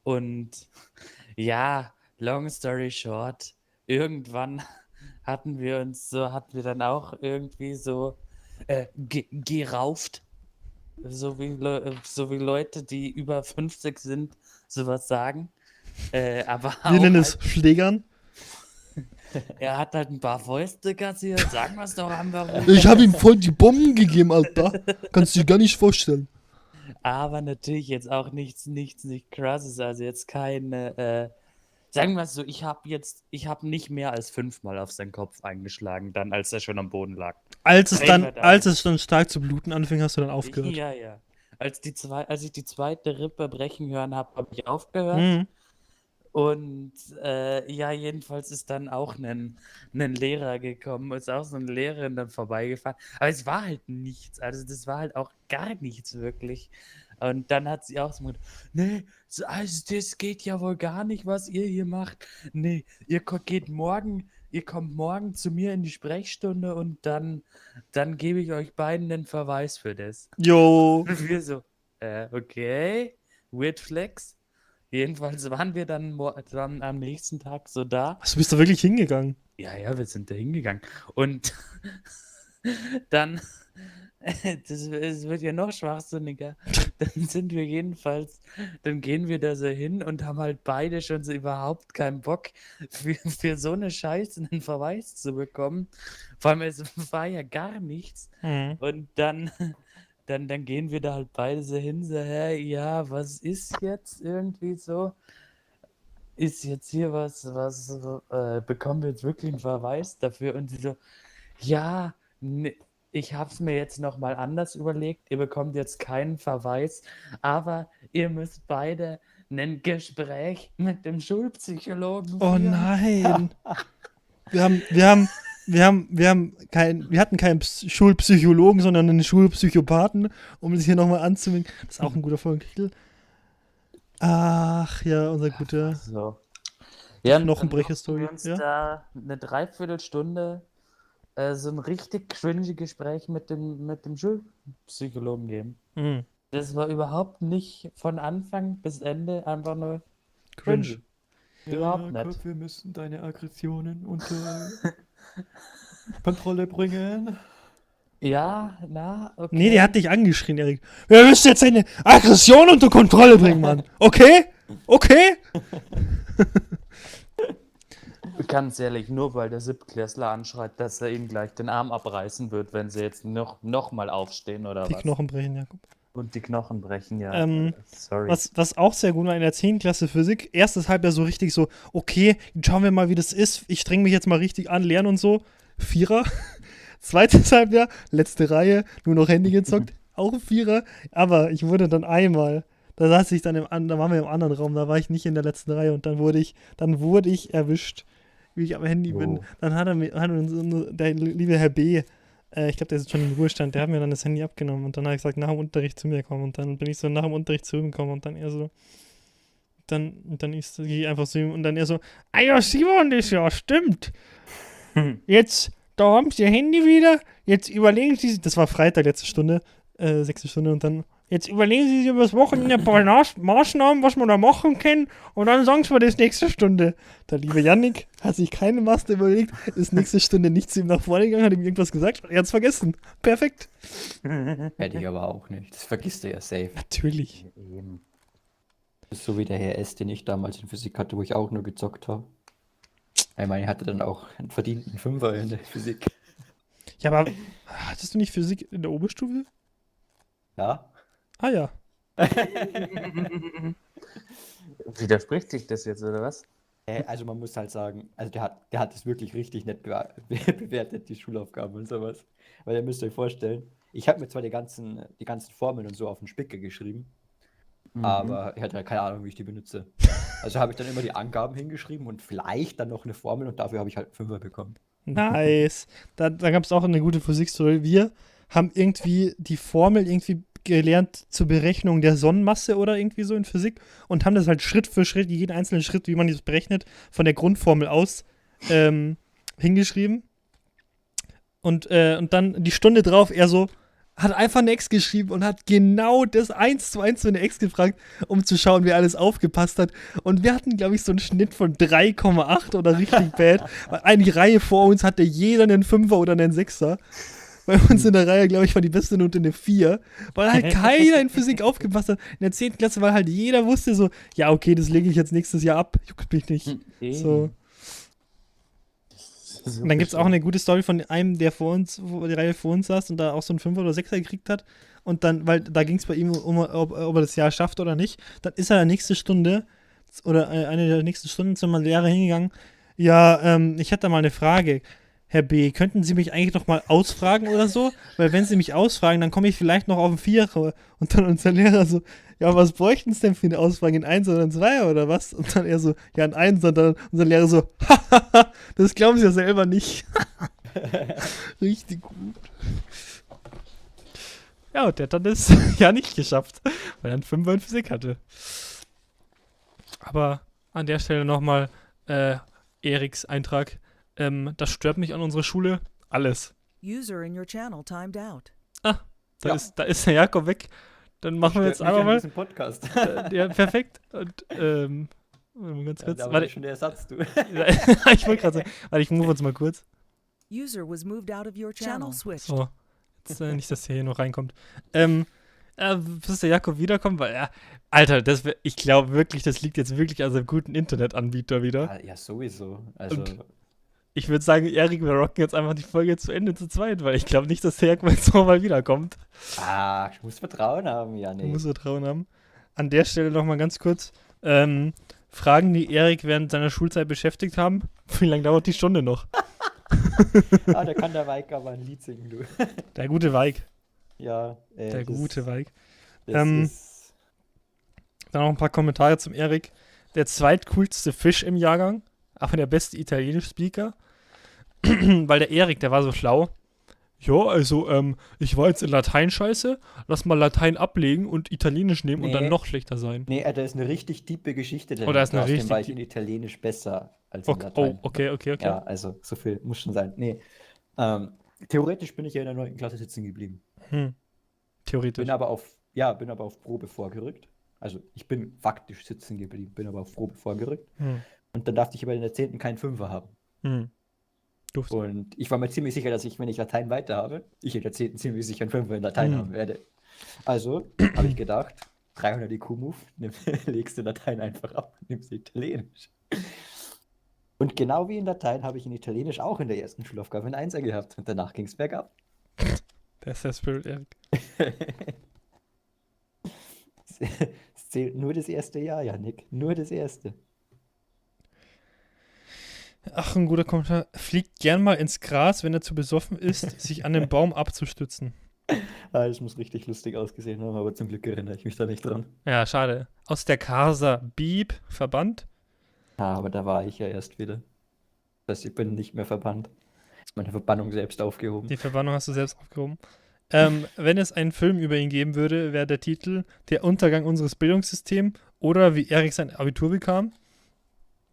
Und ja, long story short, irgendwann hatten wir uns so, hatten wir dann auch irgendwie so äh, ge gerauft. So wie, Leu- so wie Leute, die über 50 sind, sowas sagen. Äh, aber Wir nennen halt, es Schlägern. er hat halt ein paar Fäuste kassiert. Sagen wir es doch einfach. Ich habe ihm voll die Bomben gegeben, Alter. Kannst du dir gar nicht vorstellen. Aber natürlich jetzt auch nichts, nichts, nicht krasses. Also jetzt keine, äh, sagen wir es so, ich habe jetzt, ich habe nicht mehr als fünfmal auf seinen Kopf eingeschlagen, dann als er schon am Boden lag. Als es dann, als es dann stark zu bluten anfing, hast du dann aufgehört. Ja, ja. Als, die zwei, als ich die zweite Rippe brechen hören habe, habe ich aufgehört. Mhm. Und äh, ja, jedenfalls ist dann auch ein, ein Lehrer gekommen, ist auch so eine Lehrerin dann vorbeigefahren. Aber es war halt nichts, also das war halt auch gar nichts wirklich. Und dann hat sie auch so gesagt, nee, so- also das geht ja wohl gar nicht, was ihr hier macht. Nee, ihr geht morgen, ihr kommt morgen zu mir in die Sprechstunde und dann, dann gebe ich euch beiden einen Verweis für das. Jo. Und wir so, äh, okay, weird flex. Jedenfalls waren wir dann, dann am nächsten Tag so da. Du bist da wirklich hingegangen? Ja, ja, wir sind da hingegangen. Und dann, das, es wird ja noch schwachsinniger. Dann sind wir jedenfalls, dann gehen wir da so hin und haben halt beide schon so überhaupt keinen Bock, für, für so eine Scheiße einen Verweis zu bekommen. Vor allem, es war ja gar nichts. Mhm. Und dann, dann, dann gehen wir da halt beide so hin, so, hä, ja, was ist jetzt irgendwie so? Ist jetzt hier was, was, äh, bekommen wir jetzt wirklich einen Verweis dafür? Und sie so, ja, ne, ich habe es mir jetzt nochmal anders überlegt, ihr bekommt jetzt keinen Verweis, aber ihr müsst beide ein Gespräch mit dem Schulpsychologen Oh führen. nein. Wir haben, wir haben, wir haben, wir haben kein, wir hatten keinen Ps- Schulpsychologen, sondern einen Schulpsychopathen, um es hier nochmal anzuwinken. Das ist auch ein guter Folgentitel. Ach ja, unser guter. So. Ja, Knochenbrecher-Story, wir uns ja. da eine Dreiviertelstunde äh, so ein richtig cringy Gespräch mit dem, mit dem Schulpsychologen geben. Mhm. Das war überhaupt nicht von Anfang bis Ende einfach nur Cringe. cringy. Überhaupt nicht. wir müssen deine Aggressionen unter Kontrolle bringen. Ja, na, okay. Nee, der hat dich angeschrien, Erik. Wir müssen jetzt seine Aggression unter Kontrolle bringen, Mann. Okay? Okay? Ganz ehrlich, nur weil der Siebtklässler anschreit, dass er ihm gleich den Arm abreißen wird, wenn sie jetzt noch, noch mal aufstehen oder Die was. Knochen brechen, Jakob. Und die Knochen brechen, ja. Ähm, Sorry. Was, was auch sehr gut war in der 10. Klasse Physik, erstes Halbjahr so richtig so, okay, schauen wir mal, wie das ist. Ich streng mich jetzt mal richtig an, lernen und so. Vierer. Zweites Halbjahr, letzte Reihe, nur noch Handy gezockt, auch ein Vierer. Aber ich wurde dann einmal, da saß ich dann im, da waren wir im anderen Raum, da war ich nicht in der letzten Reihe und dann wurde ich, dann wurde ich erwischt, wie ich am Handy bin. Oh. Dann hat er mir, hat uns der liebe Herr B., äh, ich glaube, der ist schon im Ruhestand, der hat mir dann das Handy abgenommen und dann habe ich gesagt, nach dem Unterricht zu mir kommen und dann bin ich so nach dem Unterricht zu ihm gekommen und dann er so, dann, dann ist, gehe ich einfach zu ihm und dann er so, ah ja, Simon, das ja, stimmt. Jetzt, da haben sie ihr Handy wieder, jetzt überlegen sie, das war Freitag, letzte Stunde, äh, sechste Stunde und dann, Jetzt überlegen Sie sich über das Wochenende ein paar Maßnahmen, was man da machen kann, und dann sagen Sie mir das nächste Stunde. Der liebe Yannick hat sich keine Master überlegt, ist nächste Stunde nicht zu ihm nach vorne gegangen, hat ihm irgendwas gesagt, er hat es vergessen. Perfekt. Hätte ich aber auch nicht. Das vergisst du ja safe. Natürlich. Eben. Das ist so wie der Herr S., den ich damals in Physik hatte, wo ich auch nur gezockt habe. Ich meine, ich hatte dann auch einen verdienten Fünfer in der Physik. Ja, aber hattest du nicht Physik in der Oberstufe? Ja. Ah ja. Widerspricht sich das jetzt, oder was? Äh, Also man muss halt sagen, also der hat, der hat es wirklich richtig nett bewertet, die Schulaufgaben und sowas. Weil ihr müsst euch vorstellen, ich habe mir zwar die ganzen, die ganzen Formeln und so auf den Spicker geschrieben, Mhm. aber ich hatte halt keine Ahnung, wie ich die benutze. Also habe ich dann immer die Angaben hingeschrieben und vielleicht dann noch eine Formel und dafür habe ich halt einen Fünfer bekommen. Nice. Da, da gab es auch eine gute Physikstory. Wir haben irgendwie die Formel irgendwie gelernt zur Berechnung der Sonnenmasse oder irgendwie so in Physik und haben das halt Schritt für Schritt, jeden einzelnen Schritt, wie man das berechnet, von der Grundformel aus ähm, hingeschrieben. Und, äh, und dann die Stunde drauf er so, hat einfach eine Ex geschrieben und hat genau das eins zu eins für eine Ex gefragt, um zu schauen, wer alles aufgepasst hat. Und wir hatten, glaube ich, so einen Schnitt von 3,8 oder richtig bad. Weil eine Reihe vor uns hatte jeder einen Fünfer oder einen Sechser. Bei uns in der Reihe, glaube ich, war die beste Note eine 4, weil halt keiner in Physik aufgepasst hat. In der 10. Klasse, weil halt jeder wusste so, ja, okay, das lege ich jetzt nächstes Jahr ab, juckt mich nicht. So. Und dann gibt es auch eine gute Story von einem, der vor uns, wo die Reihe vor uns saß und da auch so einen Fünfer oder Sechser gekriegt hat. Und dann, weil da ging es bei ihm um, ob, ob er das Jahr schafft oder nicht. Dann ist er nächste Stunde oder äh, eine der nächsten Stunden zum Lehrer hingegangen. Ja, ähm, ich hätte da mal eine Frage. Herr B., könnten Sie mich eigentlich noch mal ausfragen oder so? Weil wenn Sie mich ausfragen, dann komme ich vielleicht noch auf den Vierer. Und dann unser Lehrer so, ja, was bräuchten Sie denn für eine Ausfrage? In 1 oder in 2 oder was? Und dann er so, ja, in 1. Und dann unser Lehrer so, hahaha, das glauben Sie ja selber nicht. Richtig gut. Ja, und der hat dann das ja nicht geschafft, weil er einen Fünfer in Physik hatte. Aber an der Stelle nochmal äh, Eriks Eintrag. Ähm, das stört mich an unserer Schule. Alles. User in your channel timed out. Da, Ja. ist, da ist der Jakob weg. Dann machen wir jetzt einfach mal. Podcast. Äh, ja, perfekt. Und, ähm, ganz Ja, kurz. da war warte, schon der Ersatz, du. ich wollte gerade sagen, warte, ich move uns mal kurz. User was moved out of your channel. switched. So. Jetzt, äh, nicht, dass der hier noch reinkommt. Ähm, äh, bis der Jakob wiederkommt, weil er. Alter, das ich glaube wirklich, das liegt jetzt wirklich an seinem guten Internetanbieter wieder. Ja, ja, sowieso. Also, Und- Ich würde sagen, Erik, wir rocken jetzt einfach die Folge zu Ende zu zweit, weil ich glaube nicht, dass der Jakob jetzt nochmal wiederkommt. ah, ich muss Vertrauen haben, ja, Du nee. musst Vertrauen haben. An der Stelle nochmal ganz kurz. Ähm, Fragen, die Erik während seiner Schulzeit beschäftigt haben. Wie lange dauert die Stunde noch? Ah, da kann der Weik aber ein Lied singen, du. Der gute Weig. Ja, äh, Der gute Weig. Ähm, Dann noch ein paar Kommentare zum Erik. Der zweitcoolste Fisch im Jahrgang, aber der beste Italienisch-Speaker. Weil der Erik, der war so schlau. Ja, also, ähm, ich war jetzt in Latein scheiße, lass mal Latein ablegen und Italienisch nehmen und dann Nee. noch schlechter sein. Nee, äh, da ist eine richtig tiefe Geschichte drin. Oh, da ist eine richtig war ich in Italienisch besser als in Okay, Latein. oh, okay, okay, okay. Ja, also so viel muss schon sein. Nee, ähm, theoretisch bin ich ja in der 9. Klasse sitzen geblieben. Hm. Theoretisch. Bin aber auf, ja, bin aber auf Probe vorgerückt. Also ich bin faktisch sitzen geblieben, bin aber auf Probe vorgerückt. Hm. Und dann darf ich aber in der 10. keinen Fünfer haben. Hm. Duft. Und ich war mir ziemlich sicher, dass ich, wenn ich Latein weiter habe, ich in der 10. ziemlich sicher einen Fünfer in Latein Hm. haben werde. Also habe ich gedacht, 300 IQ-Move, legst du Latein einfach ab und nimmst Italienisch. Und genau wie in Latein habe ich in Italienisch auch in der ersten Schulaufgabe einen Einser gehabt und danach ging es bergab. Der ist der Spirit, Erik. Es zählt nur das erste Jahr, Janik. Nur das erste. Ach, ein guter Kommentar. Fliegt gern mal ins Gras, wenn er zu besoffen ist, sich an den Baum abzustützen. Ah, das muss richtig lustig ausgesehen haben, aber zum Glück erinnere ich mich da nicht dran. Ja, schade. Aus der Casa Beep verbannt. Ah, aber da war ich ja erst wieder. Das heißt, ich bin nicht mehr verbannt. Ist meine Verbannung selbst aufgehoben. Die Verbannung hast du selbst aufgehoben. Ähm, wenn es einen Film über ihn geben würde, wäre der Titel Der Untergang unseres Bildungssystems oder wie Erik sein Abitur bekam.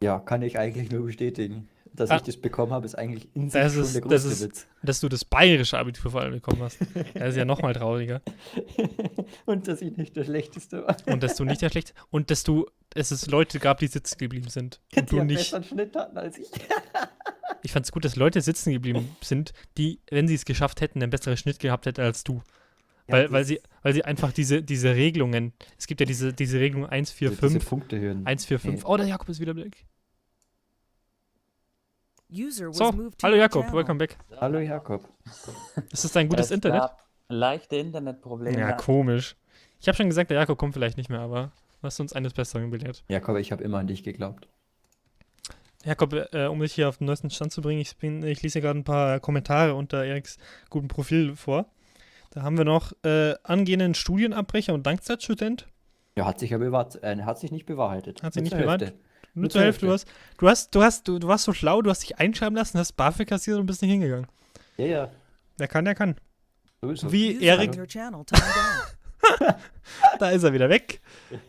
Ja, kann ich eigentlich nur bestätigen. dass Ah. ich das bekommen habe, ist eigentlich in sich Das schon ist- der das größte ist- Witz. Dass du das bayerische Abitur vor allem bekommen hast. Das ist ja nochmal trauriger. Und dass ich nicht der Schlechteste war. Und dass du nicht der schlecht und dass du, dass es Leute gab, die sitzen geblieben sind. Und Die du einen nicht. besseren Schnitt hatten als ich. Ich fand es gut, dass Leute sitzen geblieben sind, die, wenn sie es geschafft hätten, einen besseren Schnitt gehabt hätten als du. Weil, Ja, weil, sie, weil sie einfach diese, diese Regelungen, es gibt ja diese, diese Regelung 1, 4, Diese 5, Punktehürden. 1, 4, 5. Oh, der Jakob ist wieder weg. User was So, moved to hallo Jakob, channel. welcome back. Hallo Jakob. Ist das dein gutes Es Internet? Leichte Internetprobleme. Ja, komisch. Ich habe schon gesagt, der Jakob kommt vielleicht nicht mehr, aber du hast uns eines Besseren belehrt. Jakob, ich habe immer an dich geglaubt. Jakob, äh, um dich hier auf den neuesten Stand zu bringen, ich, bin, ich lese hier gerade ein paar Kommentare unter Eriks guten Profil vor. Da haben wir noch äh, angehenden Studienabbrecher und Langzeitstudent. Ja, hat sich ja bewahrt, äh, hat sich nicht bewahrheitet. Hat sich Nur nicht zur bewahrheitet? Hälfte. Nur Nur zur zur Hälfte. Du hast, du hast, du hast, du, du warst so schlau, du hast dich einschreiben lassen, hast BAföG kassiert und bist nicht hingegangen. Ja, ja. Wer kann, der kann. So ist. Wie Erik, da ist er wieder weg.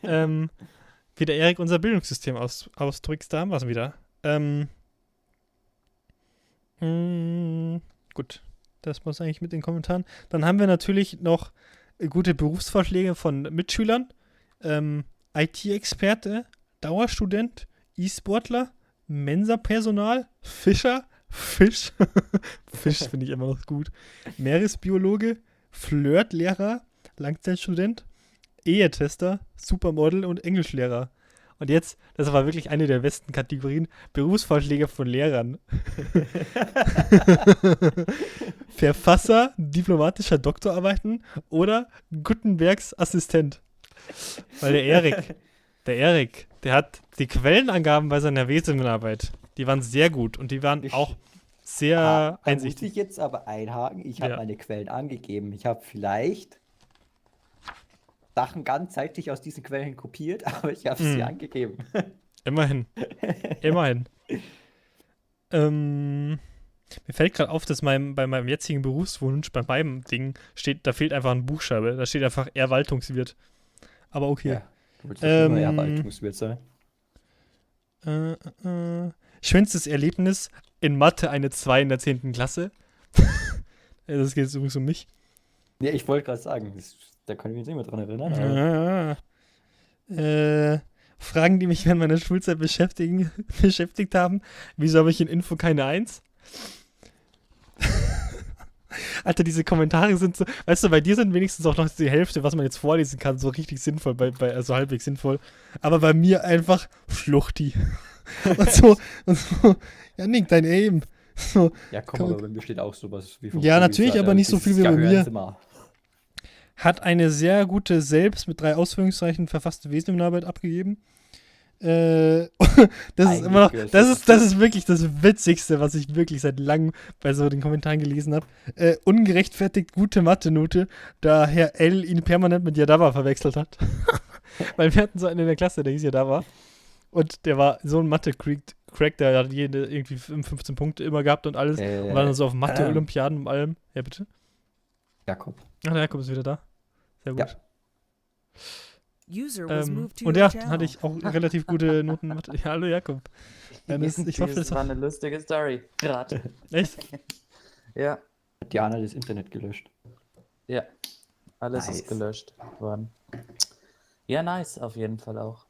ähm, wie der Erik unser Bildungssystem aus, ausdrückt, da haben wir es wieder. Ähm, mh, gut, das war's eigentlich mit den Kommentaren. Dann haben wir natürlich noch äh, gute Berufsvorschläge von Mitschülern. Ähm, IT-Experte, Dauerstudent, E-Sportler, Mensa-Personal, Fischer, Fisch, Fisch finde ich immer noch gut, Meeresbiologe, Flirtlehrer, Langzeitstudent, Ehetester, Supermodel und Englischlehrer. Und jetzt, das war wirklich eine der besten Kategorien, Berufsvorschläge von Lehrern. Verfasser diplomatischer Doktorarbeiten oder Gutenbergs Assistent. Weil der Erik, der Erik, der hat die Quellenangaben bei seiner Wesenarbeit, die waren sehr gut und die waren Ich- auch sehr Ah, da muss einsichtig. ich jetzt aber einhaken. Ich habe Ja. meine Quellen angegeben. Ich habe vielleicht Sachen ganz zeitlich aus diesen Quellen kopiert, aber ich habe sie Hm. angegeben. Immerhin. Immerhin. ähm, mir fällt gerade auf, dass mein, bei meinem jetzigen Berufswunsch, bei meinem Ding, steht, da fehlt einfach ein Buchstabe. Da steht einfach Erwaltungswirt. Aber okay. Ja. Du willst Ähm, Erwaltungswirt sein. Äh, äh, äh. Schönstes Erlebnis in Mathe eine 2 in der 10. Klasse. das geht übrigens um mich. Ja, ich wollte gerade sagen, das, da kann ich mich nicht mehr dran erinnern. Aber Ah. Äh, Fragen, die mich während meiner Schulzeit beschäftigen, beschäftigt haben. Wieso habe ich in Info keine Eins? Alter, diese Kommentare sind so, weißt du, bei dir sind wenigstens auch noch die Hälfte, was man jetzt vorlesen kann, so richtig sinnvoll, bei, bei, also halbwegs sinnvoll. Aber bei mir einfach Schluchti. und so, und so, ja, Nick, dein Aim. So, ja, komm, Guck. aber bei mir steht auch sowas wie Ja, Tobi natürlich, gesagt, aber nicht so viel wie ja bei mir. Hat eine sehr gute selbst mit drei Ausführungszeichen verfasste Wesenarbeit abgegeben. Äh, das ist immer noch, das ist, das ist wirklich das Witzigste, was ich wirklich seit langem bei so den Kommentaren gelesen habe. Äh, ungerechtfertigt gute Mathe-Note, da Herr L ihn permanent mit Yadawa verwechselt hat. Weil wir hatten so einen in der Klasse, der hieß Yadawa. Und der war so ein Mathe-Crack, der hat jede irgendwie 15 Punkte immer gehabt und alles. Äh, Und war dann so auf Mathe-Olympiaden und allem. Ja, bitte. Jakob. Ach, der Jakob ist wieder da. Sehr gut. Ja. Ähm, moved to und ja, hatte ich auch relativ gute Noten. Ja, hallo Jakob. Ja, das- ich hoffe, das war eine lustige Story. Gerade. Echt? Ja. Hat Diana das Internet gelöscht. Ja. Alles Nice. ist gelöscht worden. Ja, nice, auf jeden Fall auch.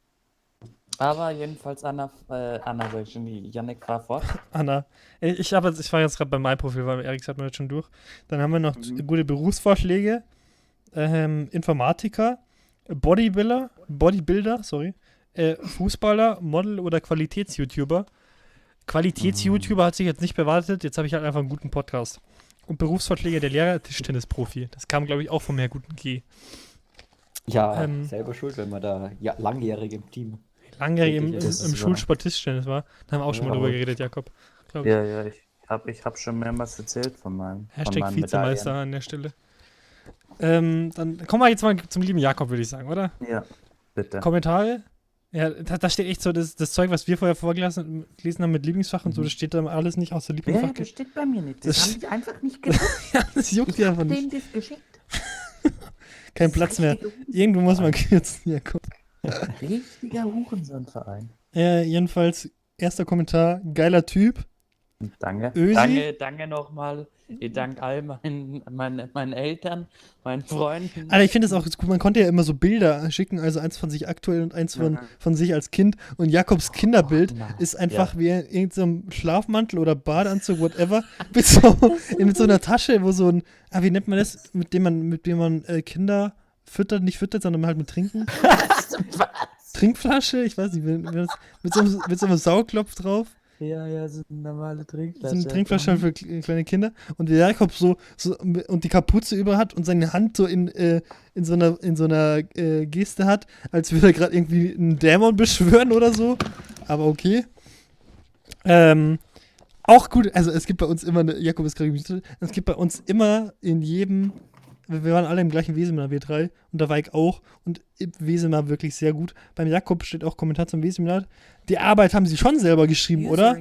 Aber jedenfalls Anna, äh, Anna sag ich schon, die Yannick war fort. Anna. Ich, hab jetzt, ich war jetzt gerade bei meinem Profil, weil Erik hat mir jetzt schon durch. Dann haben wir noch Mhm. gute Berufsvorschläge. Ähm, Informatiker, Bodybuilder, Bodybuilder, sorry, äh, Fußballer, Model oder Qualitäts-YouTuber. Qualitäts-YouTuber hat sich jetzt nicht bewartet, jetzt habe ich halt einfach einen guten Podcast. Und Berufsvorschläge der Lehrer, Tischtennisprofi. Das kam, glaube ich, auch vom Herr Guten G. Ja, Ähm. selber schuld, wenn man da ja, langjährig im Team. Langjährig im, im, im. Schulsport Tischtennis war. Da haben wir auch schon mal Ja. drüber geredet, Jakob. Glaub ich. Ja, ja, ich habe ich hab schon mehrmals erzählt von meinem. von Hashtag meinen Vizemeister an der Stelle. Ähm, dann kommen wir jetzt mal zum lieben Jakob, würde ich sagen, oder? Ja, bitte. Kommentare? Ja, da, da steht echt so das, das Zeug, was wir vorher vorgelesen gelesen haben mit Lieblingsfach und so, Mhm. das steht da alles nicht außer Ja, Lieblingsfach. das steht bei mir nicht. Das- Das, haben die einfach nicht gewusst. Ja, das juckt ja einfach nicht. das geschickt. Kein Das Platz mehr. Irgendwo muss man kürzen, Jakob. Richtiger Hurensohnverein. Äh, jedenfalls, erster Kommentar, geiler Typ. Danke. Ösi? Danke, danke nochmal. Ich danke all meinen, meinen, meinen Eltern, meinen Freunden. Alter, ich finde es auch gut, man konnte ja immer so Bilder schicken, also eins von sich aktuell und eins von, Mhm. von sich als Kind. Und Jakobs Kinderbild nein. ist einfach wie in irgendeinem Schlafmantel oder Badeanzug, whatever, mit so, mit so einer Tasche, wo so ein, ah, wie nennt man das, mit dem man, mit dem man äh, Kinder füttert, nicht füttert, sondern halt mit Trinken. Trinkflasche, ich weiß nicht, mit, so, einem- mit so einem Sauglopf drauf. Ja, ja, so eine normale So Trinkflasche. eine Trinkflasche halt für kle- kleine Kinder. Und der Jakob so, so und die Kapuze über hat und seine Hand so in, äh, in so einer, in so einer äh, Geste hat, als würde er gerade irgendwie einen Dämon beschwören oder so. Aber okay. Ähm, auch gut, also es gibt bei uns immer eine, Jakob ist gerade es gibt bei uns immer in jedem, wir waren alle im gleichen wir drei, und da war ich auch, und im Weseminar wirklich sehr gut. Beim Jakob steht auch Kommentar zum Weseminar, die Arbeit haben sie schon selber geschrieben, User oder?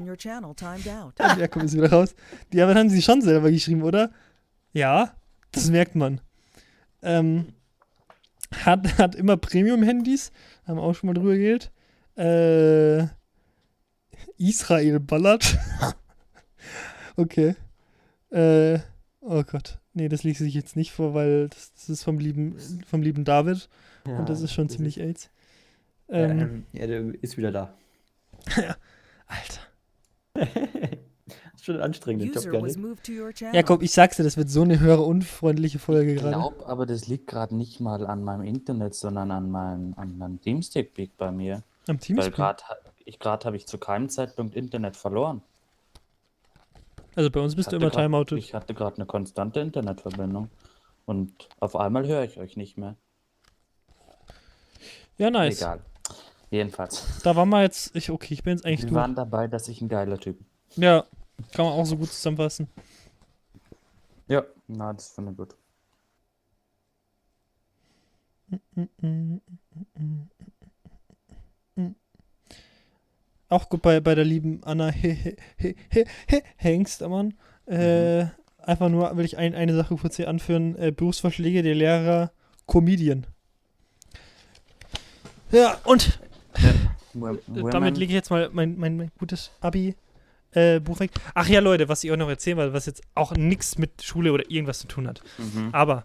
Jakob ist wieder raus. Die Arbeit haben sie schon selber geschrieben, oder? Ja, das merkt man. Ähm, hat, hat immer Premium-Handys, haben wir auch schon mal drüber geredet. Äh, Israel ballert. okay. Äh, oh Gott. Nee, das lese ich jetzt nicht vor, weil das, das ist vom lieben, vom lieben David Ja, und das ist schon das ziemlich AIDS. Ist, Ähm, ähm, ja, der ist wieder da. Alter. ist schon anstrengend, den Job, User gar nicht. Jakob, ich sag's dir, das wird so eine hörerunfreundliche Folge Ich gerade. glaube, aber das liegt gerade nicht mal an meinem Internet, sondern an meinem, an meinem Teamstick-Peak bei mir. Am Weil gerade ich gerade habe ich zu keinem Zeitpunkt Internet verloren. Also bei uns bist du immer grad- timeoutet. Ich hatte gerade eine konstante Internetverbindung. Und auf einmal höre ich euch nicht mehr. Ja, nice. Egal. Jedenfalls. Da waren wir jetzt. Ich, okay, ich bin jetzt eigentlich Wir durch. waren dabei, dass ich ein geiler Typ bin. Ja, kann man auch so gut zusammenfassen. Ja, na, das finde ich gut. Auch gut bei, bei der lieben Anna He- He- He- He- He- Hengstermann. Äh, einfach nur will ich ein, eine Sache kurz hier anführen. Äh, Berufsvorschläge der Lehrer Comedian. Ja, und Wo- Äh, women- Damit lege ich jetzt mal mein, mein, mein gutes Abi. Äh, Buch weg. Ach ja, Leute, was ich euch noch erzählen wollte, was jetzt auch nichts mit Schule oder irgendwas zu tun hat. Mhm. Aber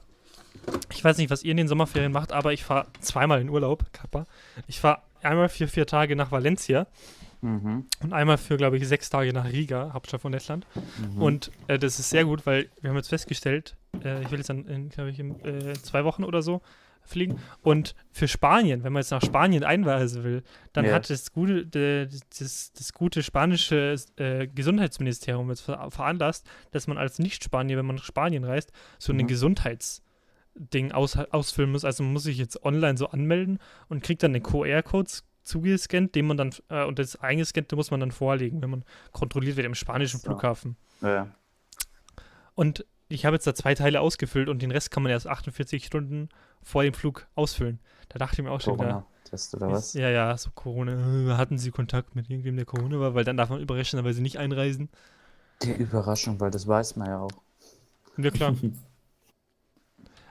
ich weiß nicht, was ihr in den Sommerferien macht, aber ich fahre zweimal in Urlaub, Kappa. Ich fahre einmal für vier Tage nach Valencia Mhm. und einmal für, glaube ich, sechs Tage nach Riga, Hauptstadt von Lettland. Mhm. Und äh, das ist sehr gut, weil wir haben jetzt festgestellt, äh, ich will jetzt dann, in, glaube ich, in äh, zwei Wochen oder so fliegen. Und für Spanien, wenn man jetzt nach Spanien einreisen will, dann Ja. hat das gute, das, das gute spanische äh, Gesundheitsministerium jetzt ver veranlasst, dass man als Nicht-Spanier, wenn man nach Spanien reist, so ein Mhm. Gesundheitsding aus, ausfüllen muss. Also man muss sich jetzt online so anmelden und kriegt dann den QR-Code zugescannt, den man dann, äh, und das eingescannte muss man dann vorlegen, wenn man kontrolliert wird im spanischen So. Flughafen. ja. Und ich habe jetzt da zwei Teile ausgefüllt und den Rest kann man erst 48 Stunden vor dem Flug ausfüllen. Da dachte ich mir auch schon wieder. Corona-Test oder was? Ja, ja, so Corona. Hatten Sie Kontakt mit irgendwem, der Corona war? Weil dann darf man überraschenderweise nicht einreisen. Die Überraschung, weil das weiß man ja auch. Ja, klar.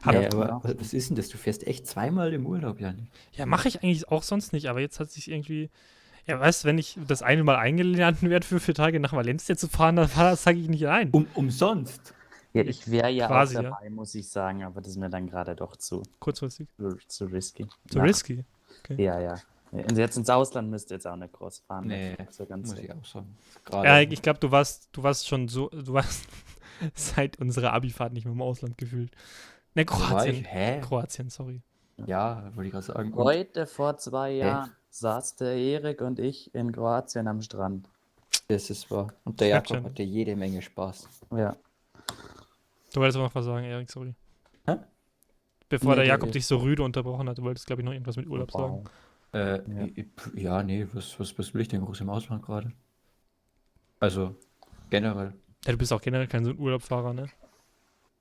Hab- Ja, Ja, aber genau. was ist denn das? Du fährst echt zweimal im Urlaub, Jan. Ja, mache ich eigentlich auch sonst nicht, aber jetzt hat sich irgendwie. Ja, weißt du, wenn ich das eine Mal eingeladen werde für vier Tage nach Valencia zu fahren, dann sage ich nicht nein. Um, umsonst. Ja, ich wäre ja Quasi, auch ja. dabei, muss ich sagen, aber das ist mir dann gerade doch zu, Kurzfristig. zu, zu risky. Zu Na, risky. Ja, ja. Und jetzt ins Ausland müsst ihr jetzt auch nicht groß fahren. Nee, so ganz Muss ich auch. Gerade. Ja, ich glaube, du warst, du warst schon so, du warst seit unserer Abifahrt nicht mehr im Ausland gefühlt. Ne, Kroatien. Hä? Kroatien, sorry. Ja, wollte ich gerade sagen. Und Heute vor zwei Jahren saß der Erik und ich in Kroatien am Strand. das ist wahr. Und der Jakob schon. hatte jede Menge Spaß. Ja. Du wolltest aber noch was sagen, Erik, sorry. Hä? Bevor Nee, der Jakob ist- dich so rüde unterbrochen hat, du wolltest, glaube ich, noch irgendwas mit Urlaub sagen. Äh, Ja. ja. ja, nee, was, was, was will ich denn groß im Ausland gerade? Also, generell. Ja, du bist auch generell kein so ein Urlaubfahrer, ne?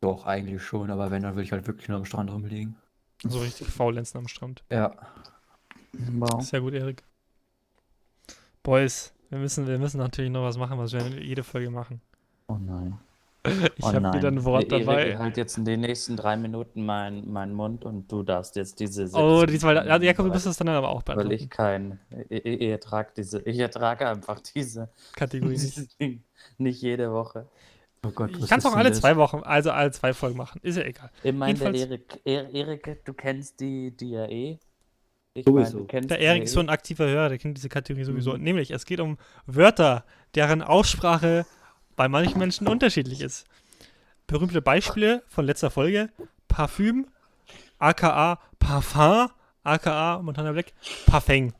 Doch, eigentlich schon, aber wenn, dann will ich halt wirklich nur am Strand rumliegen. So richtig faulenzen am Strand. Ja. Wow. Sehr gut, Erik. Boys, wir müssen, wir müssen natürlich noch was machen, was wir in jede Folge machen. Oh nein. Ich Oh habe wieder ein Wort Erik, dabei. halt jetzt in den nächsten drei Minuten meinen mein Mund und du darfst jetzt diese. Oh, 17 diesmal, ja, Jakob, du weil- musst das dann aber auch Weil beantworten. ich kein. Ich, ich, ich ertrage diese. Ich ertrage einfach diese. Kategorie nicht. dieses Ding nicht jede Woche. Oh Gott, Ich was kann es auch alle das? zwei Wochen, also alle zwei Folgen machen. Ist ja egal. Ich meine, der Erik, Er- Erik, du kennst die, die ja eh. Ich Sowieso. meine, du kennst Der Erik ist so eh. ein aktiver Hörer, der kennt diese Kategorie sowieso. Mhm. Nämlich, es geht um Wörter, deren Aussprache bei manchen Menschen unterschiedlich ist. Berühmte Beispiele von letzter Folge: Parfüm, aka Parfum, aka Montana Black, Parfum.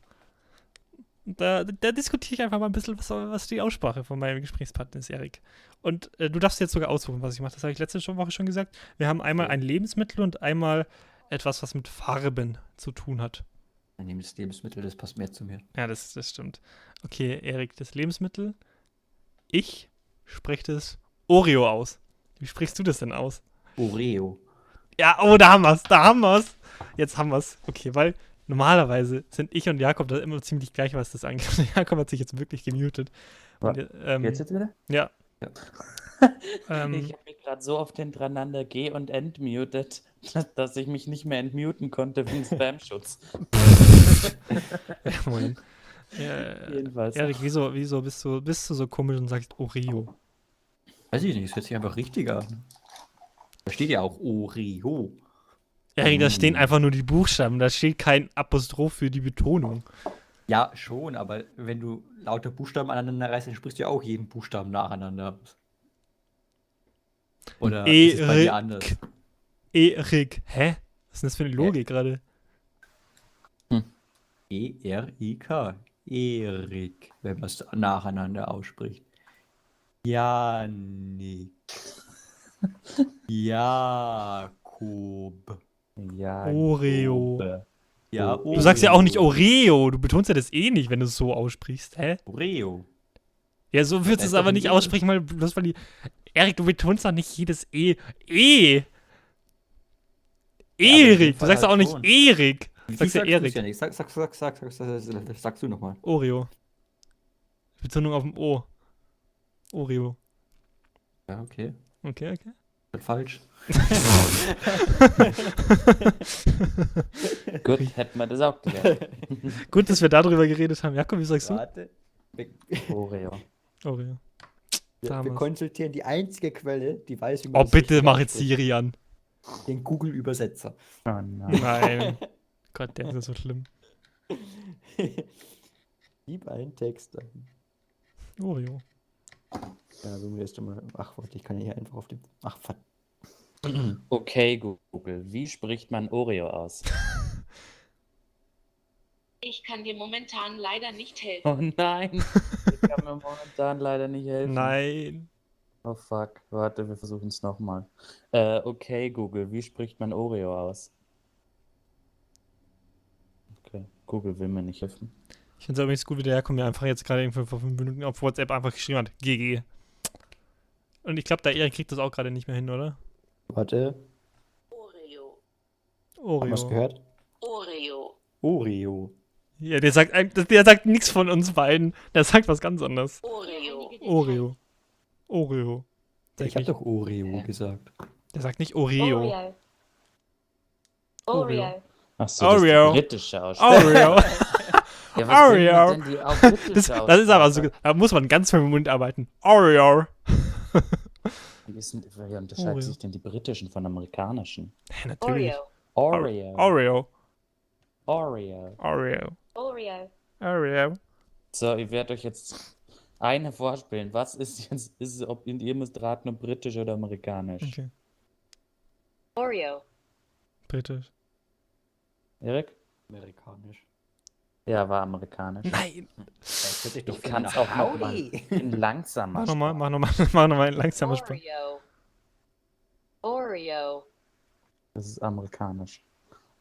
Da, da diskutiere ich einfach mal ein bisschen, was, was die Aussprache von meinem Gesprächspartner ist, Erik. Und äh, du darfst jetzt sogar aussuchen, was ich mache. Das habe ich letzte Woche schon gesagt. Wir haben einmal ein Lebensmittel und einmal etwas, was mit Farben zu tun hat. Dann nehme das Lebensmittel, das passt mehr zu mir. Ja, das, das stimmt. Okay, Erik, das Lebensmittel. Ich spreche das Oreo aus. Wie sprichst du das denn aus? Oreo. Ja, oh, da haben wir's, da haben wir's. Jetzt haben wir's. Okay, weil normalerweise sind ich und Jakob da immer ziemlich gleich, was das angeht. Jakob hat sich jetzt wirklich gemutet. Und, ähm, Jetzt jetzt wieder? Ja. Ja. ähm, Ich habe mich gerade so oft hintereinander ge- und entmutet, dass ich mich nicht mehr entmuten konnte wegen Spam-Schutz. ja, Moment. Ja, Jedenfalls. Erik, wieso, wieso bist du, bist du so komisch und sagst Oreo? Weiß ich nicht, es hört sich einfach richtig an. Da steht ja auch Oreo. Erik, da stehen einfach nur die Buchstaben, da steht kein Apostroph für die Betonung. Ja, schon, aber wenn du lauter Buchstaben aneinander reißt, dann sprichst du ja auch jeden Buchstaben nacheinander. Oder ist es bei dir anders? Erik. Hä? Was ist denn das für eine Logik gerade? E E-R-I-K. Erik, wenn man es nacheinander ausspricht. Janik. Jakob. Ja, Oreo. Grobe. Ja, Du sagst ja auch nicht Oreo, du betonst ja das eh nicht, wenn du es so aussprichst. Hä? Oreo. Ja, so würdest du es aber nicht aussprechen, weil bloß weil die. Erik, du betonst doch nicht jedes E. E! Erik! Du sagst doch auch halt nicht schon. Erik! Du sagst ja Erik. Ja nicht. Sag, sag, sag, sag, sag, sag, sag, sagst du nochmal. Oreo. Betonung auf dem O. Oreo. Ja, okay. Okay, okay. Falsch. Gut, hätten wir das auch gelernt. Gut, dass wir darüber geredet haben. Jakob, wie sagst du? Warte. Wir, Oreo. Oreo. wir, wir konsultieren die einzige Quelle, die weiß, wie Oh, das bitte mach jetzt. Siri an. Den Google-Übersetzer. Oh nein. Nein. Gott, der ist so schlimm. Gib einen Text ein. Oreo. Ja, so mir erst mal. Ach, warte, ich kann ja hier einfach auf dem. Ach, verdammt. Okay, Google, wie spricht man Oreo aus? Ich kann dir momentan leider nicht helfen. Oh nein, ich kann mir momentan leider nicht helfen. Nein. Oh fuck, warte, wir versuchen es nochmal. Äh, okay, Google, wie spricht man Oreo aus? Okay, Google will mir nicht helfen. Ich finde es übrigens gut, wie der Jakob mir einfach jetzt gerade irgendwie vor fünf Minuten auf WhatsApp einfach geschrieben hat. GG. Und ich glaube, der Erik kriegt das auch gerade nicht mehr hin, oder? Warte. Oreo. Haben wir es Oreo. gehört? Oreo. Oreo. Ja, der sagt, der sagt nichts von uns beiden. Der sagt was ganz anderes. Oreo. Oreo. Oreo. Der, Ich habe nicht, doch Oreo gesagt. der sagt nicht Oreo. Oreo. Oreo. Oreo. Achso, Oreo. das. Oreo. Ja, was Oreo. bringt denn die auch britische Das, das ist aber so, da muss man ganz viel im Mund arbeiten. Oreo. Wie, ist denn, wie unterscheiden Oreo. sich denn die britischen von amerikanischen? Ja, natürlich. Oreo. Oreo. Oreo. Oreo. Oreo. Oreo. Oreo. So, ich werde euch jetzt eine vorspielen. Was ist jetzt, ist es, ob ihr müsst raten, ob britisch oder amerikanisch? Okay. Oreo. Britisch. Erik? Amerikanisch. Ja, war amerikanisch. Nein. Sich Ich kann's auch noch mal. In langsamer Mach nochmal, mach nochmal, mach nochmal ein langsamer Sprung. Oreo. Oreo. Das ist amerikanisch.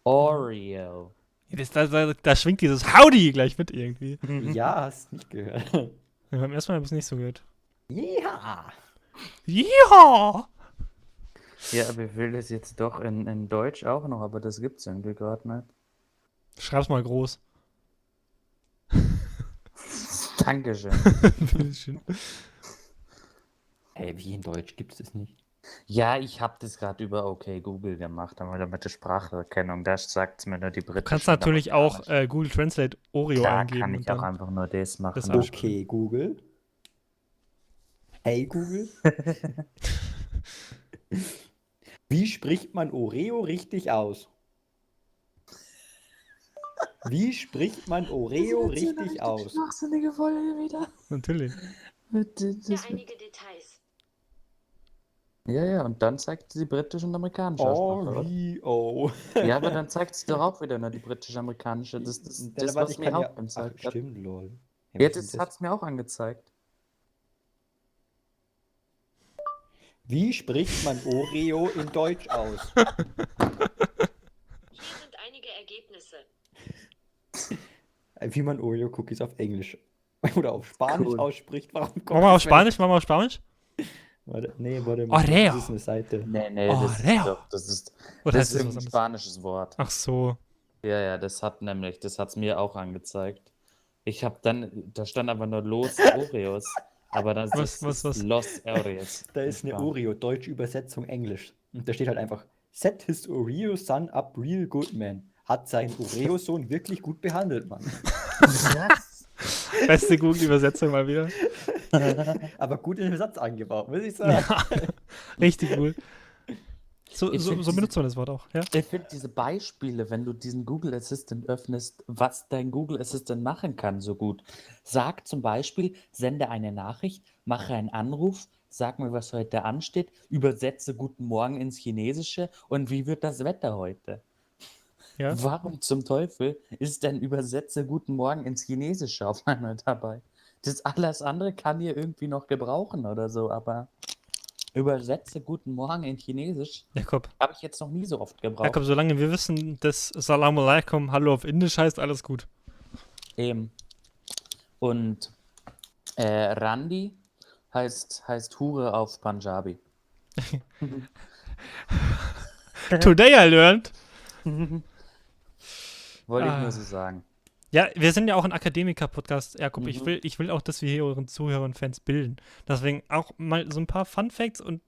Oreo. Das, da, da, da schwingt dieses Howdy gleich mit irgendwie. Ja, hast nicht gehört. Ja, beim ersten Mal habe ich es nicht so gehört. Ja. Ja! Ja, aber ich will das jetzt doch in, in Deutsch auch noch, aber das gibt's irgendwie gerade nicht. Schreib's mal groß. Dankeschön. Bitteschön. Hey, wie in Deutsch gibt es das nicht? Ja, ich habe das gerade über OK Google gemacht, aber mit der Spracherkennung, da sagt es mir nur die Du britische. kannst natürlich auch äh, Google Translate Oreo da eingeben. kann und ich auch dann, einfach nur das machen. Das Okay, Google. Hey, Google. Wie spricht man Oreo richtig aus? Wie spricht man Oreo richtig aus? Schwachsinnige Folge wieder. natürlich. Mit, Ja, das, einige Details. ja, ja, und dann zeigt sie die britische und amerikanische Aussprache, oder? Oreo. Ja, aber dann zeigt sie doch auch wieder nur die britische-amerikanische. Das ist Ja, das, warte, was ich mir auch ja- angezeigt hat. stimmt, lol. Ja, das hat es mir auch angezeigt. Wie spricht man Oreo in Deutsch aus? Hier sind einige Ergebnisse. Äh, Wie man Oreo-Cookies auf Englisch oder auf Spanisch Cool. ausspricht. Warum kommt Machen wir auf Spanisch, machen wir auf Spanisch? Warte, nee, warte mal. Oreo. Das ist eine Seite. Nee, nee, Oh, das ist doch, das ist, Oder das ist ein spanisches Wort. Ach so. Ja, ja, das hat nämlich, das hat es mir auch angezeigt. Ich habe dann, da stand aber nur Los Oreos, aber das Was, ist was, was? Los Oreos. Da ist eine Oreo, deutsche Übersetzung Englisch. Und da steht halt einfach, set his Oreo son up real good man. Hat seinen Oreo-Sohn wirklich gut behandelt, Mann. Beste Google-Übersetzung mal wieder. Aber gut in den Satz eingebaut, muss ich sagen. Richtig cool. So, so, so benutzt man das Wort auch, ja? Ich finde diese Beispiele, wenn du diesen Google Assistant öffnest, was dein Google Assistant machen kann, so gut. Sag zum Beispiel, sende eine Nachricht, mache einen Anruf, sag mir, was heute ansteht, übersetze Guten Morgen ins Chinesische und wie wird das Wetter heute? Ja. Warum zum Teufel ist denn Übersetze Guten Morgen ins Chinesische auf einmal dabei? Das alles andere kann ihr irgendwie noch gebrauchen oder so, aber Übersetze Guten Morgen in Chinesisch Jakob. habe ich jetzt noch nie so oft gebraucht. Jakob, solange wir wissen, dass Salam alaikum Hallo auf Indisch heißt, alles gut. Eben. Und äh, Randi heißt, heißt Hure auf Punjabi. Today I learned. Wollte ich Ah. nur so sagen. Ja, wir sind ja auch ein Akademiker-Podcast, Jakob. Ich, Mhm. will, ich will auch, dass wir hier unseren Zuhörer und Fans bilden. Deswegen auch mal so ein paar Fun Facts und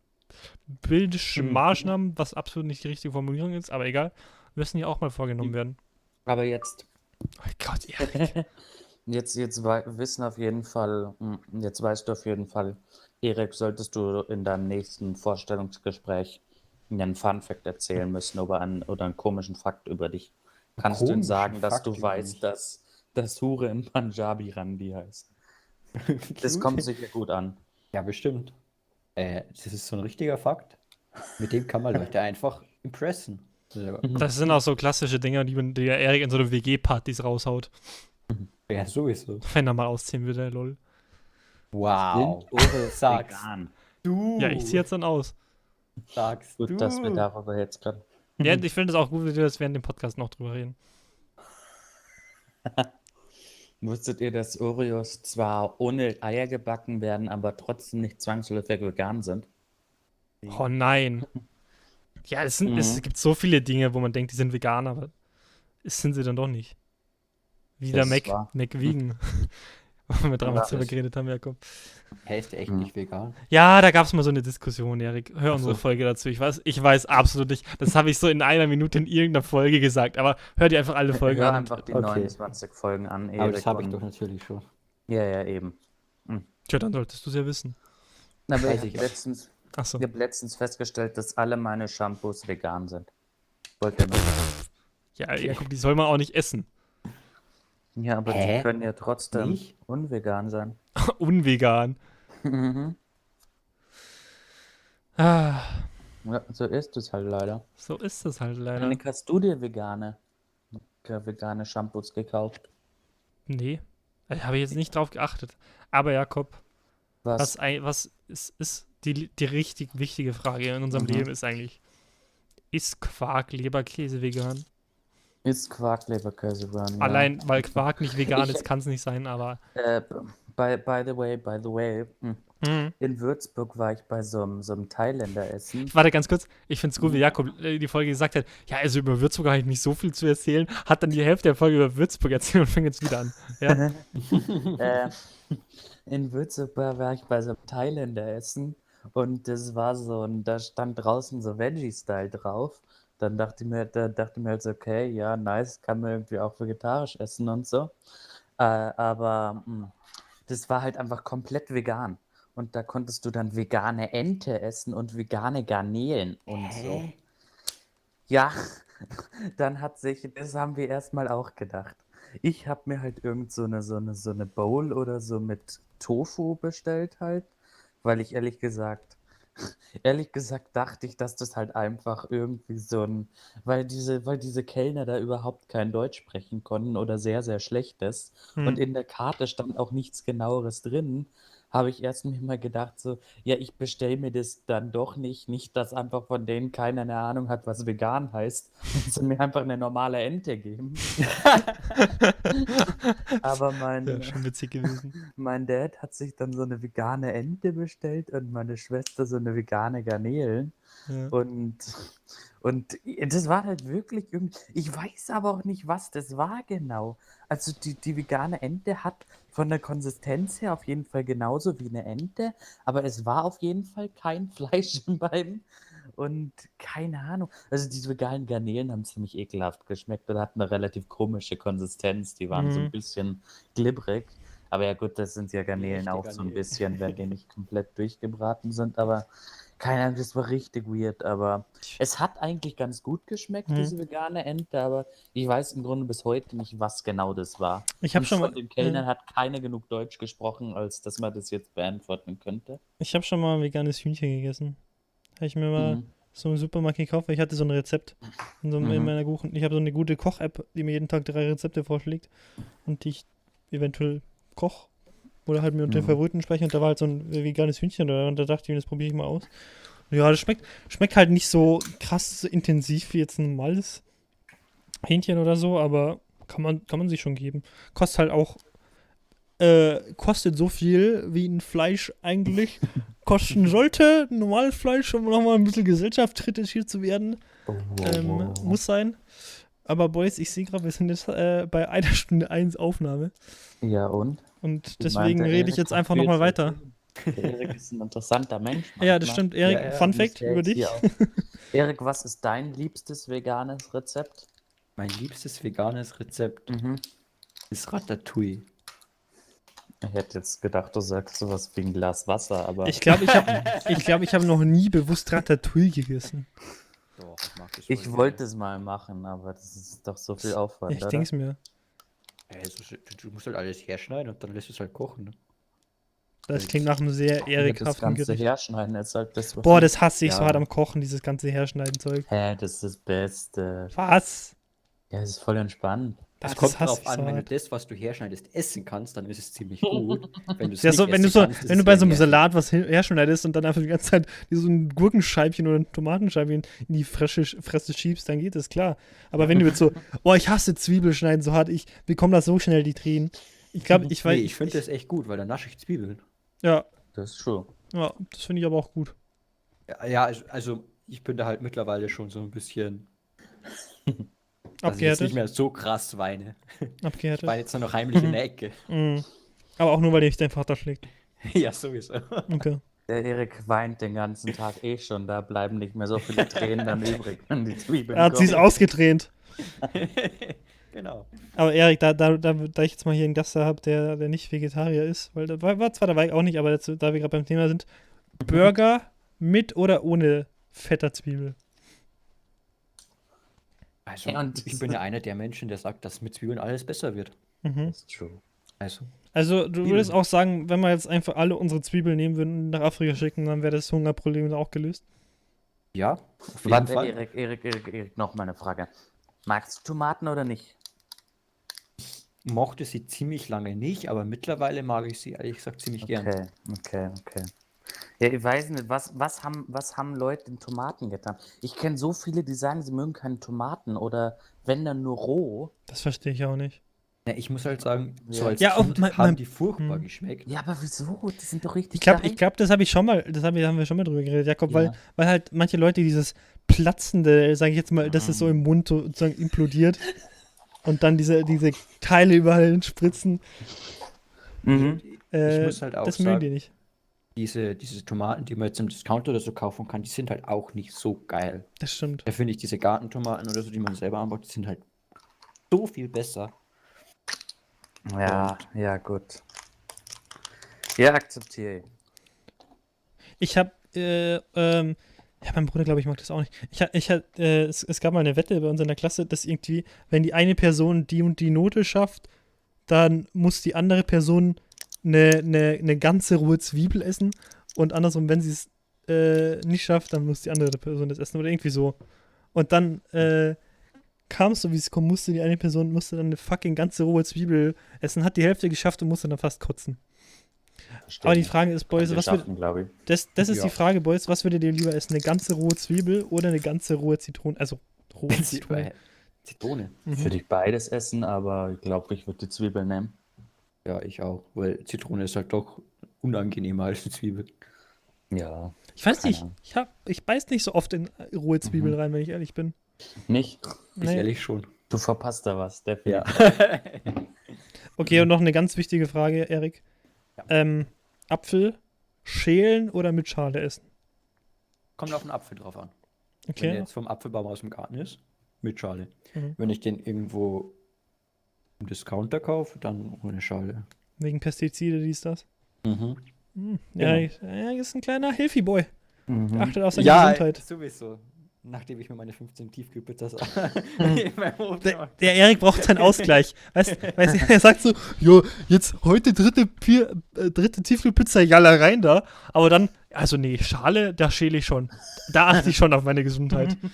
bildische Mhm. Maßnahmen, was absolut nicht die richtige Formulierung ist, aber egal, müssen hier auch mal vorgenommen werden. Aber jetzt, Oh Gott, Erik. jetzt, jetzt wissen auf jeden Fall, mm, jetzt weißt du auf jeden Fall, Erik, solltest du in deinem nächsten Vorstellungsgespräch einen Fun-Fact erzählen müssen oder einen, oder einen komischen Fakt über dich. Kannst du ihm sagen, dass Fakt du weißt, dass das Hure im Punjabi Randi heißt? Das kommt sicher gut an. Ja, bestimmt. Äh, das ist so ein richtiger Fakt. Mit dem kann man Leute einfach impressen. So, Das sind auch so klassische Dinger, die, man- die der Erik in so eine WG-Partys raushaut. Ja, sowieso. Wenn er mal ausziehen würde, lol. Wow. Sag's. Du Ja, ich ziehe jetzt dann aus. sagst Gut, du. dass wir darüber jetzt gerade. Ja, ich finde es auch gut, wenn wir das während dem Podcast noch drüber reden. Wusstet ihr, dass Oreos zwar ohne Eier gebacken werden, aber trotzdem nicht zwangsläufig vegan sind? Oh nein. Ja, es, sind, es Mhm. gibt so viele Dinge, wo man denkt, die sind vegan, aber es sind sie dann doch nicht. Wie der Das Mac, war- McVegan. Wo wir damals Ja, drüber geredet haben, Jakob. Hey, ist der echt Hm. nicht vegan? Ja, da gab es mal so eine Diskussion, Erik. Hör unsere so. Folge dazu. Ich weiß, ich weiß absolut nicht. Das habe ich so in einer Minute in irgendeiner Folge gesagt, aber hör dir einfach alle Folgen Hör an. einfach die Okay. 29 Folgen an, Erik. Aber das habe ich doch natürlich schon. Ja, ja, eben. Tja, dann solltest du es ja wissen. Aber Weiß ich ich habe letztens, Achso. ich hab letztens festgestellt, dass alle meine Shampoos vegan sind. Wollt ihr noch? Ja, Jakob, die soll man auch nicht essen. Ja, aber Hä? die können ja trotzdem Nicht? unvegan sein. Unvegan. Mhm. Ah, ja, so ist es halt leider. so ist es halt leider. Janik, hast du dir vegane, vegane Shampoos gekauft? Nee, da habe ich jetzt nicht drauf geachtet. Aber Jakob, Was? was, was ist, ist die, die richtig wichtige Frage in unserem Mhm. Leben ist eigentlich, ist Quark, Leberkäse vegan? Ist Quarkleberkäse vegan? ja. Allein, weil Quark nicht vegan Ich- ist, kann es nicht sein, aber Äh, by, by the way, by the way, hm, hm. in Würzburg war ich bei so einem, so einem Thailänder essen. Warte ganz kurz, ich finde es gut, wie Jakob äh, die Folge gesagt hat, ja, also über Würzburg habe ich nicht so viel zu erzählen, hat dann die Hälfte der Folge über Würzburg erzählt und fängt jetzt wieder an. Ja, äh, in Würzburg war ich bei so einem Thailänder essen Und das war so, und da stand draußen so Veggie-Style drauf. Dann dachte ich mir, da dachte ich mir halt so, okay, ja, nice, kann man irgendwie auch vegetarisch essen und so. Äh, aber mh, das war halt einfach komplett vegan. Und da konntest du dann vegane Ente essen und vegane Garnelen und so. Ja, dann hat sich, das haben wir erstmal auch gedacht. Ich habe mir halt irgend so eine, so eine, so eine Bowl oder so mit Tofu bestellt halt, weil ich ehrlich gesagt, ehrlich gesagt dachte ich, dass das halt einfach irgendwie so ein, weil diese, weil diese Kellner da überhaupt kein Deutsch sprechen konnten oder sehr, sehr schlechtes Hm. und in der Karte stand auch nichts genaueres drin, habe ich erst mir mal gedacht, so, ja, ich bestelle mir das dann doch nicht, nicht, dass einfach von denen keiner eine Ahnung hat, was vegan heißt, und sie mir einfach eine normale Ente geben. Aber mein, Ja, schon witzig gewesen. mein Dad hat sich dann so eine vegane Ente bestellt und meine Schwester so eine vegane Garnelen. Ja. Und, und das war halt wirklich irgendwie. Ich weiß aber auch nicht, was das war genau. Also die, die vegane Ente hat von der Konsistenz her auf jeden Fall genauso wie eine Ente, aber es war auf jeden Fall kein Fleisch im beiden. Und keine Ahnung. Also diese veganen Garnelen haben ziemlich ekelhaft geschmeckt und hatten eine relativ komische Konsistenz. Die waren so Mhm. ein bisschen glibberig. Aber ja gut, das sind ja Garnelen auch so ein Garnelen. bisschen, wenn die nicht komplett durchgebraten sind. Aber keine Ahnung, das war richtig weird. Aber es hat eigentlich ganz gut geschmeckt, Mhm. diese vegane Ente. Aber ich weiß im Grunde bis heute nicht, was genau das war. Ich habe schon mal, von den Kellnern ja, hat keiner genug Deutsch gesprochen, als dass man das jetzt beantworten könnte. ich habe schon mal ein veganes Hühnchen gegessen. Habe ich mir mal Mhm. so im Supermarkt gekauft, weil ich hatte so ein Rezept in, so, in Mhm. meiner Kuchen. Ich habe so eine gute Koch-App, die mir jeden Tag drei Rezepte vorschlägt und die ich eventuell koche oder halt mir unter den Mhm. Favoriten spreche und da war halt so ein veganes Hühnchen da und da dachte ich mir, das probiere ich mal aus. Ja, das schmeckt, schmeckt halt nicht so krass so intensiv wie jetzt ein normales Hähnchen oder so, aber kann man, kann man sich schon geben. Kostet halt auch, äh, kostet so viel, wie ein Fleisch eigentlich kosten sollte. Ein normales Fleisch, um nochmal ein bisschen gesellschaftskritisch hier zu werden, Oh, ähm, muss sein. Aber Boys, ich sehe gerade, wir sind jetzt äh, bei einer Stunde 1 Aufnahme. Ja, und? Und deswegen rede ich jetzt einfach nochmal weiter. Erik ist ein interessanter Mensch. Ja, das manchmal. stimmt. Erik, Ja, ja, Fun Fact über dich. Erik, was ist dein liebstes veganes Rezept? Mein liebstes veganes Rezept Mhm. ist Ratatouille. Ich hätte jetzt gedacht, du sagst sowas wie ein Glas Wasser, aber Ich glaube, ich habe ich glaub, ich hab noch nie bewusst Ratatouille gegessen. Doch, ich ich wollte es mal machen, aber das ist doch so viel Aufwand. Ich denke es mir. Es ist- du, du musst halt alles herschneiden und dann lässt du es halt kochen. Ne? Das klingt nach einem sehr ganze Gericht. herschneiden ist halt das, Boah, das hasse ich so Ja. hart am Kochen, dieses ganze Herschneiden-Zeug. Hä, das ist das Beste. Was? Ja, das ist voll entspannt. Das, Es kommt hasse darauf an, so wenn du das, was du herschneidest, essen kannst, dann ist es ziemlich gut. Wenn du's Ja, nicht so, wenn du so, kannst, wenn du bei so einem. Salat was herschneidest und dann einfach die ganze Zeit so ein Gurkenscheibchen oder ein Tomatenscheibchen in die Fresse, Fresse schiebst, dann geht das klar. Aber wenn du jetzt so, boah, ich hasse Zwiebelschneiden so hart, ich bekomme das so schnell die Tränen. Ich glaube, ich weiß. Nee, ich finde das echt gut, weil dann nasche ich Zwiebeln. Ja, Das ist true. ja, das finde ich aber auch gut. Ja, ja, also, also ich bin da halt mittlerweile schon so ein bisschen, dass ich jetzt nicht mehr so krass weine. Ich Abgehärtet. weine jetzt nur noch heimlich in der Ecke. Mhm. Aber auch nur, weil dich dein Vater schlägt. ja, sowieso. Okay. Der Erik weint den ganzen Tag eh schon, da bleiben nicht mehr so viele Tränen dann übrig, wenn die Zwiebeln Er hat kommen. ausgetränt. genau. Aber Erik, da, da, da, da ich jetzt mal hier einen Gast da habe, der, der nicht Vegetarier ist, weil da war, war zwar dabei auch nicht, aber jetzt, da wir gerade beim Thema sind, Burger mit oder ohne fetter Zwiebel? Also, Ja, und- ich bin ja einer der Menschen, der sagt, dass mit Zwiebeln alles besser wird. Mhm. Das ist true. Also, Also du Zwiebeln. würdest auch sagen, wenn wir jetzt einfach alle unsere Zwiebeln nehmen würden und nach Afrika schicken, dann wäre das Hungerproblem auch gelöst. ja, auf jeden Fall. Erik, Erik, Erik, Erik, noch mal eine Frage. Magst du Tomaten oder nicht? Mochte sie ziemlich lange nicht, aber mittlerweile mag ich sie ehrlich gesagt ziemlich gern. Okay, okay, okay. Ja, ich weiß nicht, was, was, haben, was haben Leute in Tomaten getan? Ich kenne so viele, die sagen, sie mögen keine Tomaten oder wenn dann nur roh. Das verstehe ich auch nicht. Ja, ich muss halt sagen, so Ja. als Ja, auch Kind mein- haben mein- die furchtbar Hm. geschmeckt. Ja, aber wieso? Die sind doch richtig Ich glaube, ich glaub, das habe ich schon mal, das hab, ich- haben wir schon mal drüber geredet, Jakob, weil, Ja. weil halt manche Leute dieses platzende, sage ich jetzt mal, dass es so im Mund so- sozusagen implodiert und dann diese, diese Teile überall spritzen, Mhm. äh, muss halt auch das mögen die sagen- nicht. Diese, diese Tomaten, die man jetzt im Discounter oder so kaufen kann, die sind halt auch nicht so geil. Das stimmt. Da finde ich diese Gartentomaten oder so, die man selber anbaut, die sind halt so viel besser. Ja, ja, gut. Ja, akzeptiere ich. Ich habe, äh, ähm, ja, mein Bruder, glaube ich, mag das auch nicht. Ich, ha- ich, äh, es, es gab mal eine Wette bei uns in der Klasse, dass irgendwie, wenn die eine Person die und die Note schafft, dann muss die andere Person eine, eine, eine ganze rohe Zwiebel essen und andersrum, wenn sie es äh, nicht schafft, dann muss die andere Person das essen oder irgendwie so. Und dann äh, kam es so, wie es kommen musste, die eine Person musste dann eine fucking ganze rohe Zwiebel essen, hat die Hälfte geschafft und musste dann fast kotzen. Aber die Frage ist, Boys, was glaube ich. das, das ist Ja. die Frage, Boys. Was würdet ihr lieber essen? Eine ganze rohe Zwiebel oder eine ganze rohe Zitrone? Also rohe Zitrone. Zitrone. Mhm. Würde ich beides essen, aber ich glaube, ich würde die Zwiebel nehmen. Ja, ich auch, weil Zitrone ist halt doch unangenehmer als eine Zwiebel. Ja. Ich weiß nicht. Ahnung. Ich, hab, ich beiß nicht so oft in rohe Zwiebel Mhm. rein, wenn ich ehrlich bin. Nicht? Ich Nee. ehrlich schon. Du verpasst da was, definitiv. Okay, und noch eine ganz wichtige Frage, Erik. Ja. Ähm, Apfel schälen oder mit Schale essen? Kommt auf den Apfel drauf an. Wenn Okay. der jetzt vom Apfelbaum aus dem Garten ist, mit Schale. Mhm. Wenn ich den irgendwo im Discounter kaufe, dann ohne Schale. Wegen Pestizide, dies, das. Mhm. Hm. Ja, Genau. ja, ist ein kleiner Healthy Boy. Mhm. Achtet auf seine Ja, Gesundheit. sowieso. Nachdem ich mir meine 15 Tiefkühlpizzas Mhm. in meinem Ofen Der, der Erik braucht seinen Ausgleich. Weißt weißt er sagt so, jo, jetzt heute dritte, Pier, äh, dritte Tiefkühlpizza, jalla rein da. Aber dann, also nee, Schale, da schäle ich schon. Da achte ich schon auf meine Gesundheit.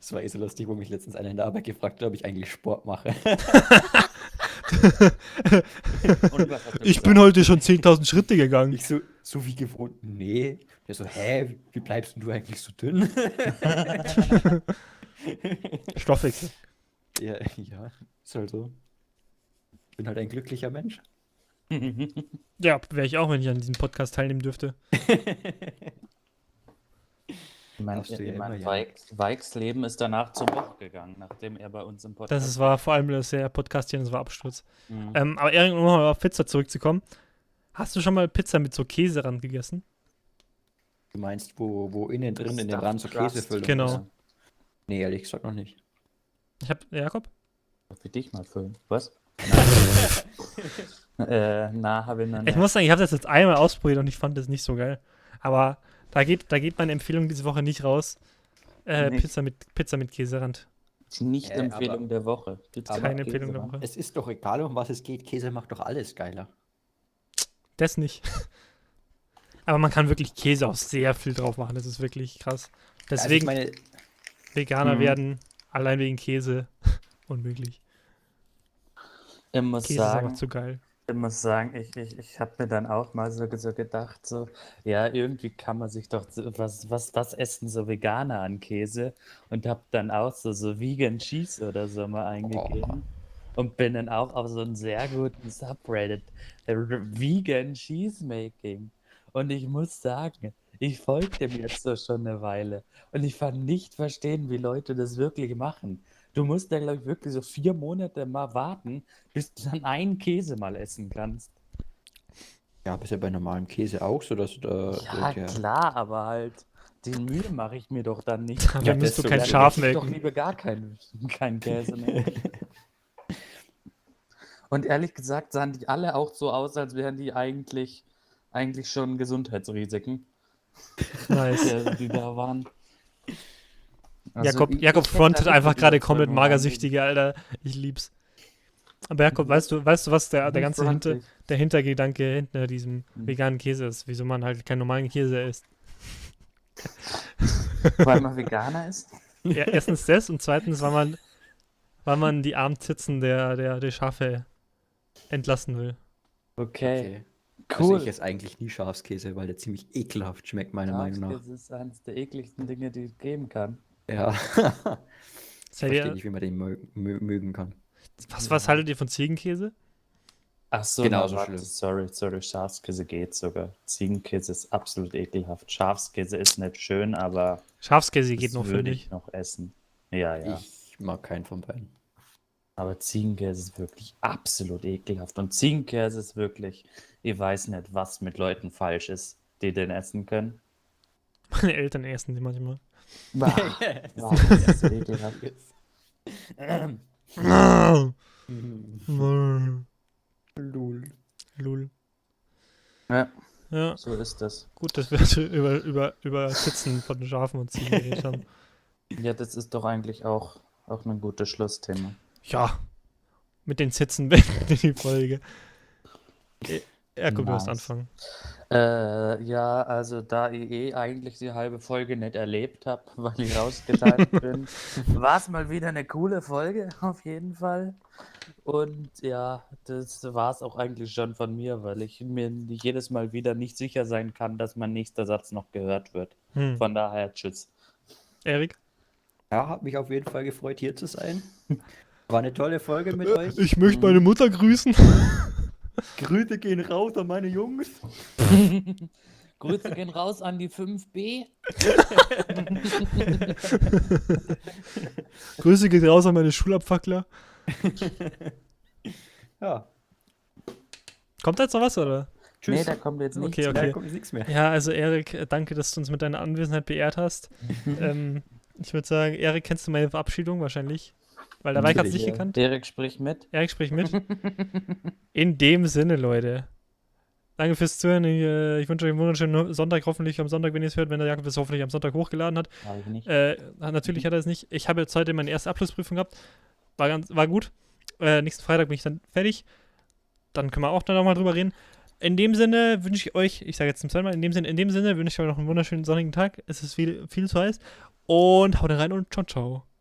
Es war eh so lustig, wo mich letztens einer in der Arbeit gefragt hat, ob ich eigentlich Sport mache. Ich bin heute schon 10.000 Schritte gegangen. Ich so, so wie gewohnt, nee. Der so, hä, wie bleibst denn du eigentlich so dünn? Stoffwechsel. ja, ja, ist halt so. Ich bin halt ein glücklicher Mensch. Ja, wäre ich auch, wenn ich an diesem Podcast teilnehmen dürfte. Mein, ja mein. Weiks, Weiks Leben ist danach zum Loch gegangen, nachdem er bei uns im Podcast Das ist, war vor allem das der Podcast hier, das war Absturz. Mhm. Ähm, aber Erik, um nochmal auf Pizza zurückzukommen. Hast du schon mal Pizza mit so Käse ran gegessen? Du meinst, wo, wo innen drin in dem Rand so. Käsefüllung Genau. ist? Nee, ehrlich gesagt noch nicht. Ich hab, Jakob? Für dich mal füllen. Was? äh, na, habe ich noch Ich nicht. muss sagen, ich habe das jetzt einmal ausprobiert und ich fand das nicht so geil. Aber da geht, da geht meine Empfehlung diese Woche nicht raus. Äh, Nicht. Pizza, mit, Pizza mit Käserand. Nicht Äh, Empfehlung aber- der Woche. Pizza Keine Empfehlung Käse der. Woche. Es ist doch egal, um was es geht. Käse macht doch alles geiler. Das nicht. Aber man kann wirklich Käse auch sehr viel drauf machen. Das ist wirklich krass. Also Deswegen ich meine, Veganer Mhm. werden allein wegen Käse unmöglich. Ich muss Käse ist sagen, einfach zu geil. Ich muss sagen, ich, ich, ich habe mir dann auch mal so, so gedacht, so, ja, irgendwie kann man sich doch, so- was, was, was essen so Veganer an Käse? Und habe dann auch so, so Vegan Cheese oder so mal eingegeben. Und bin dann auch auf so einen sehr guten Subreddit, äh, Vegan Cheesemaking. Und ich muss sagen, ich folge dem jetzt so schon eine Weile. Und ich kann nicht verstehen, wie Leute das wirklich machen. Du musst da, glaube ich, wirklich so vier Monate mal warten, bis du dann einen Käse mal essen kannst. ja, aber ist ja bei normalem Käse auch so, dass du da. Ja, der- klar, aber halt, die Mühe mache ich mir doch dann nicht. Dann Ja, müsst du das kein. Schaf ich doch lieber gar keinen kein Käse mehr. Und ehrlich gesagt sahen die alle auch so aus, als wären die eigentlich, eigentlich schon Gesundheitsrisiken, Nice. die, die da waren. Also Jakob, ich- Jakob ich frontet einfach gerade komplett. Magersüchtige, Alter. Ich lieb's. Aber Jakob, weißt du, weißt du, was der, der ganze Hinter, der Hintergedanke hinter diesem Mhm. veganen Käse ist, wieso man halt keinen normalen Käse isst? Weil man Veganer ist? Ja, erstens das und zweitens, weil man, weil man die armen Zitzen der, der, der Schafe entlassen will. Okay. Okay. Also Cool. ich esse eigentlich nie Schafskäse, weil der ziemlich ekelhaft schmeckt, meiner Meinung nach. Das ist eines der ekligsten Dinge, die es geben kann. Ja. Ich verstehe nicht, wie man den mö mö mögen kann. was, was haltet ihr von Ziegenkäse? Ach so, Genau na, so warte, schlimm. sorry, sorry, Schafskäse geht sogar. Ziegenkäse ist absolut ekelhaft. Schafskäse ist nicht schön, aber Schafskäse geht noch, würde finde ich ich. noch essen. Ja, ja. Ich mag keinen von beiden. Aber Ziegenkäse ist wirklich absolut ekelhaft. Und Ziegenkäse ist wirklich, ich weiß nicht, was mit Leuten falsch ist, die den essen können. Meine Eltern essen die manchmal. Bah, bah, das ist so ekelhaft. Lul. Lul. Ja, Ja, so ist das. gut, dass wir über, über, über Sitzen von Schafen und Ziegen geredet haben. Ja, das ist doch eigentlich auch, auch ein gutes Schlussthema. Ja, mit den Sitzen beenden wir die Folge. Ja, guck, du hast Nice. anfangen. Äh, ja, also da ich eh eigentlich die halbe Folge nicht erlebt habe, weil ich rausgeschaltet bin, war es mal wieder eine coole Folge, auf jeden Fall. Und ja, das war es auch eigentlich schon von mir, weil ich mir jedes Mal wieder nicht sicher sein kann, dass mein nächster Satz noch gehört wird. Hm. Von daher, tschüss. Erik? Ja, hat mich auf jeden Fall gefreut, hier zu sein. War eine tolle Folge mit euch. Ich möchte meine Mutter grüßen. Grüße gehen raus an meine Jungs. Grüße gehen raus an die 5B. Grüße geht raus an meine Schulabfackler. Ja, Kommt da jetzt noch was, oder? tschüss. Nee, da kommt jetzt nichts. Okay, Da okay. kommt nichts mehr. Ja, also Erik, äh, danke, dass du uns mit deiner Anwesenheit beehrt hast. ähm, ich würde sagen, Erik, kennst du meine Verabschiedung wahrscheinlich? Weil der Mike hat es nicht gekannt. Erik spricht mit. Erik, sprich mit. In dem Sinne, Leute. Danke fürs Zuhören. Ich, äh, ich wünsche euch einen wunderschönen Sonntag. Hoffentlich am Sonntag, wenn ihr es hört, wenn der Jakob es hoffentlich am Sonntag hochgeladen hat. Habe ich nicht. Äh, natürlich hat er es nicht. Ich habe jetzt heute meine erste Abschlussprüfung gehabt. War, ganz, war gut. Äh, nächsten Freitag bin ich dann fertig. Dann können wir auch dann nochmal drüber reden. In dem Sinne wünsche ich euch, ich sage jetzt zum zweiten Mal, in dem Sinne, in dem Sinne wünsche ich euch noch einen wunderschönen sonnigen Tag. Es ist viel, viel zu heiß. Und haut rein und ciao, ciao.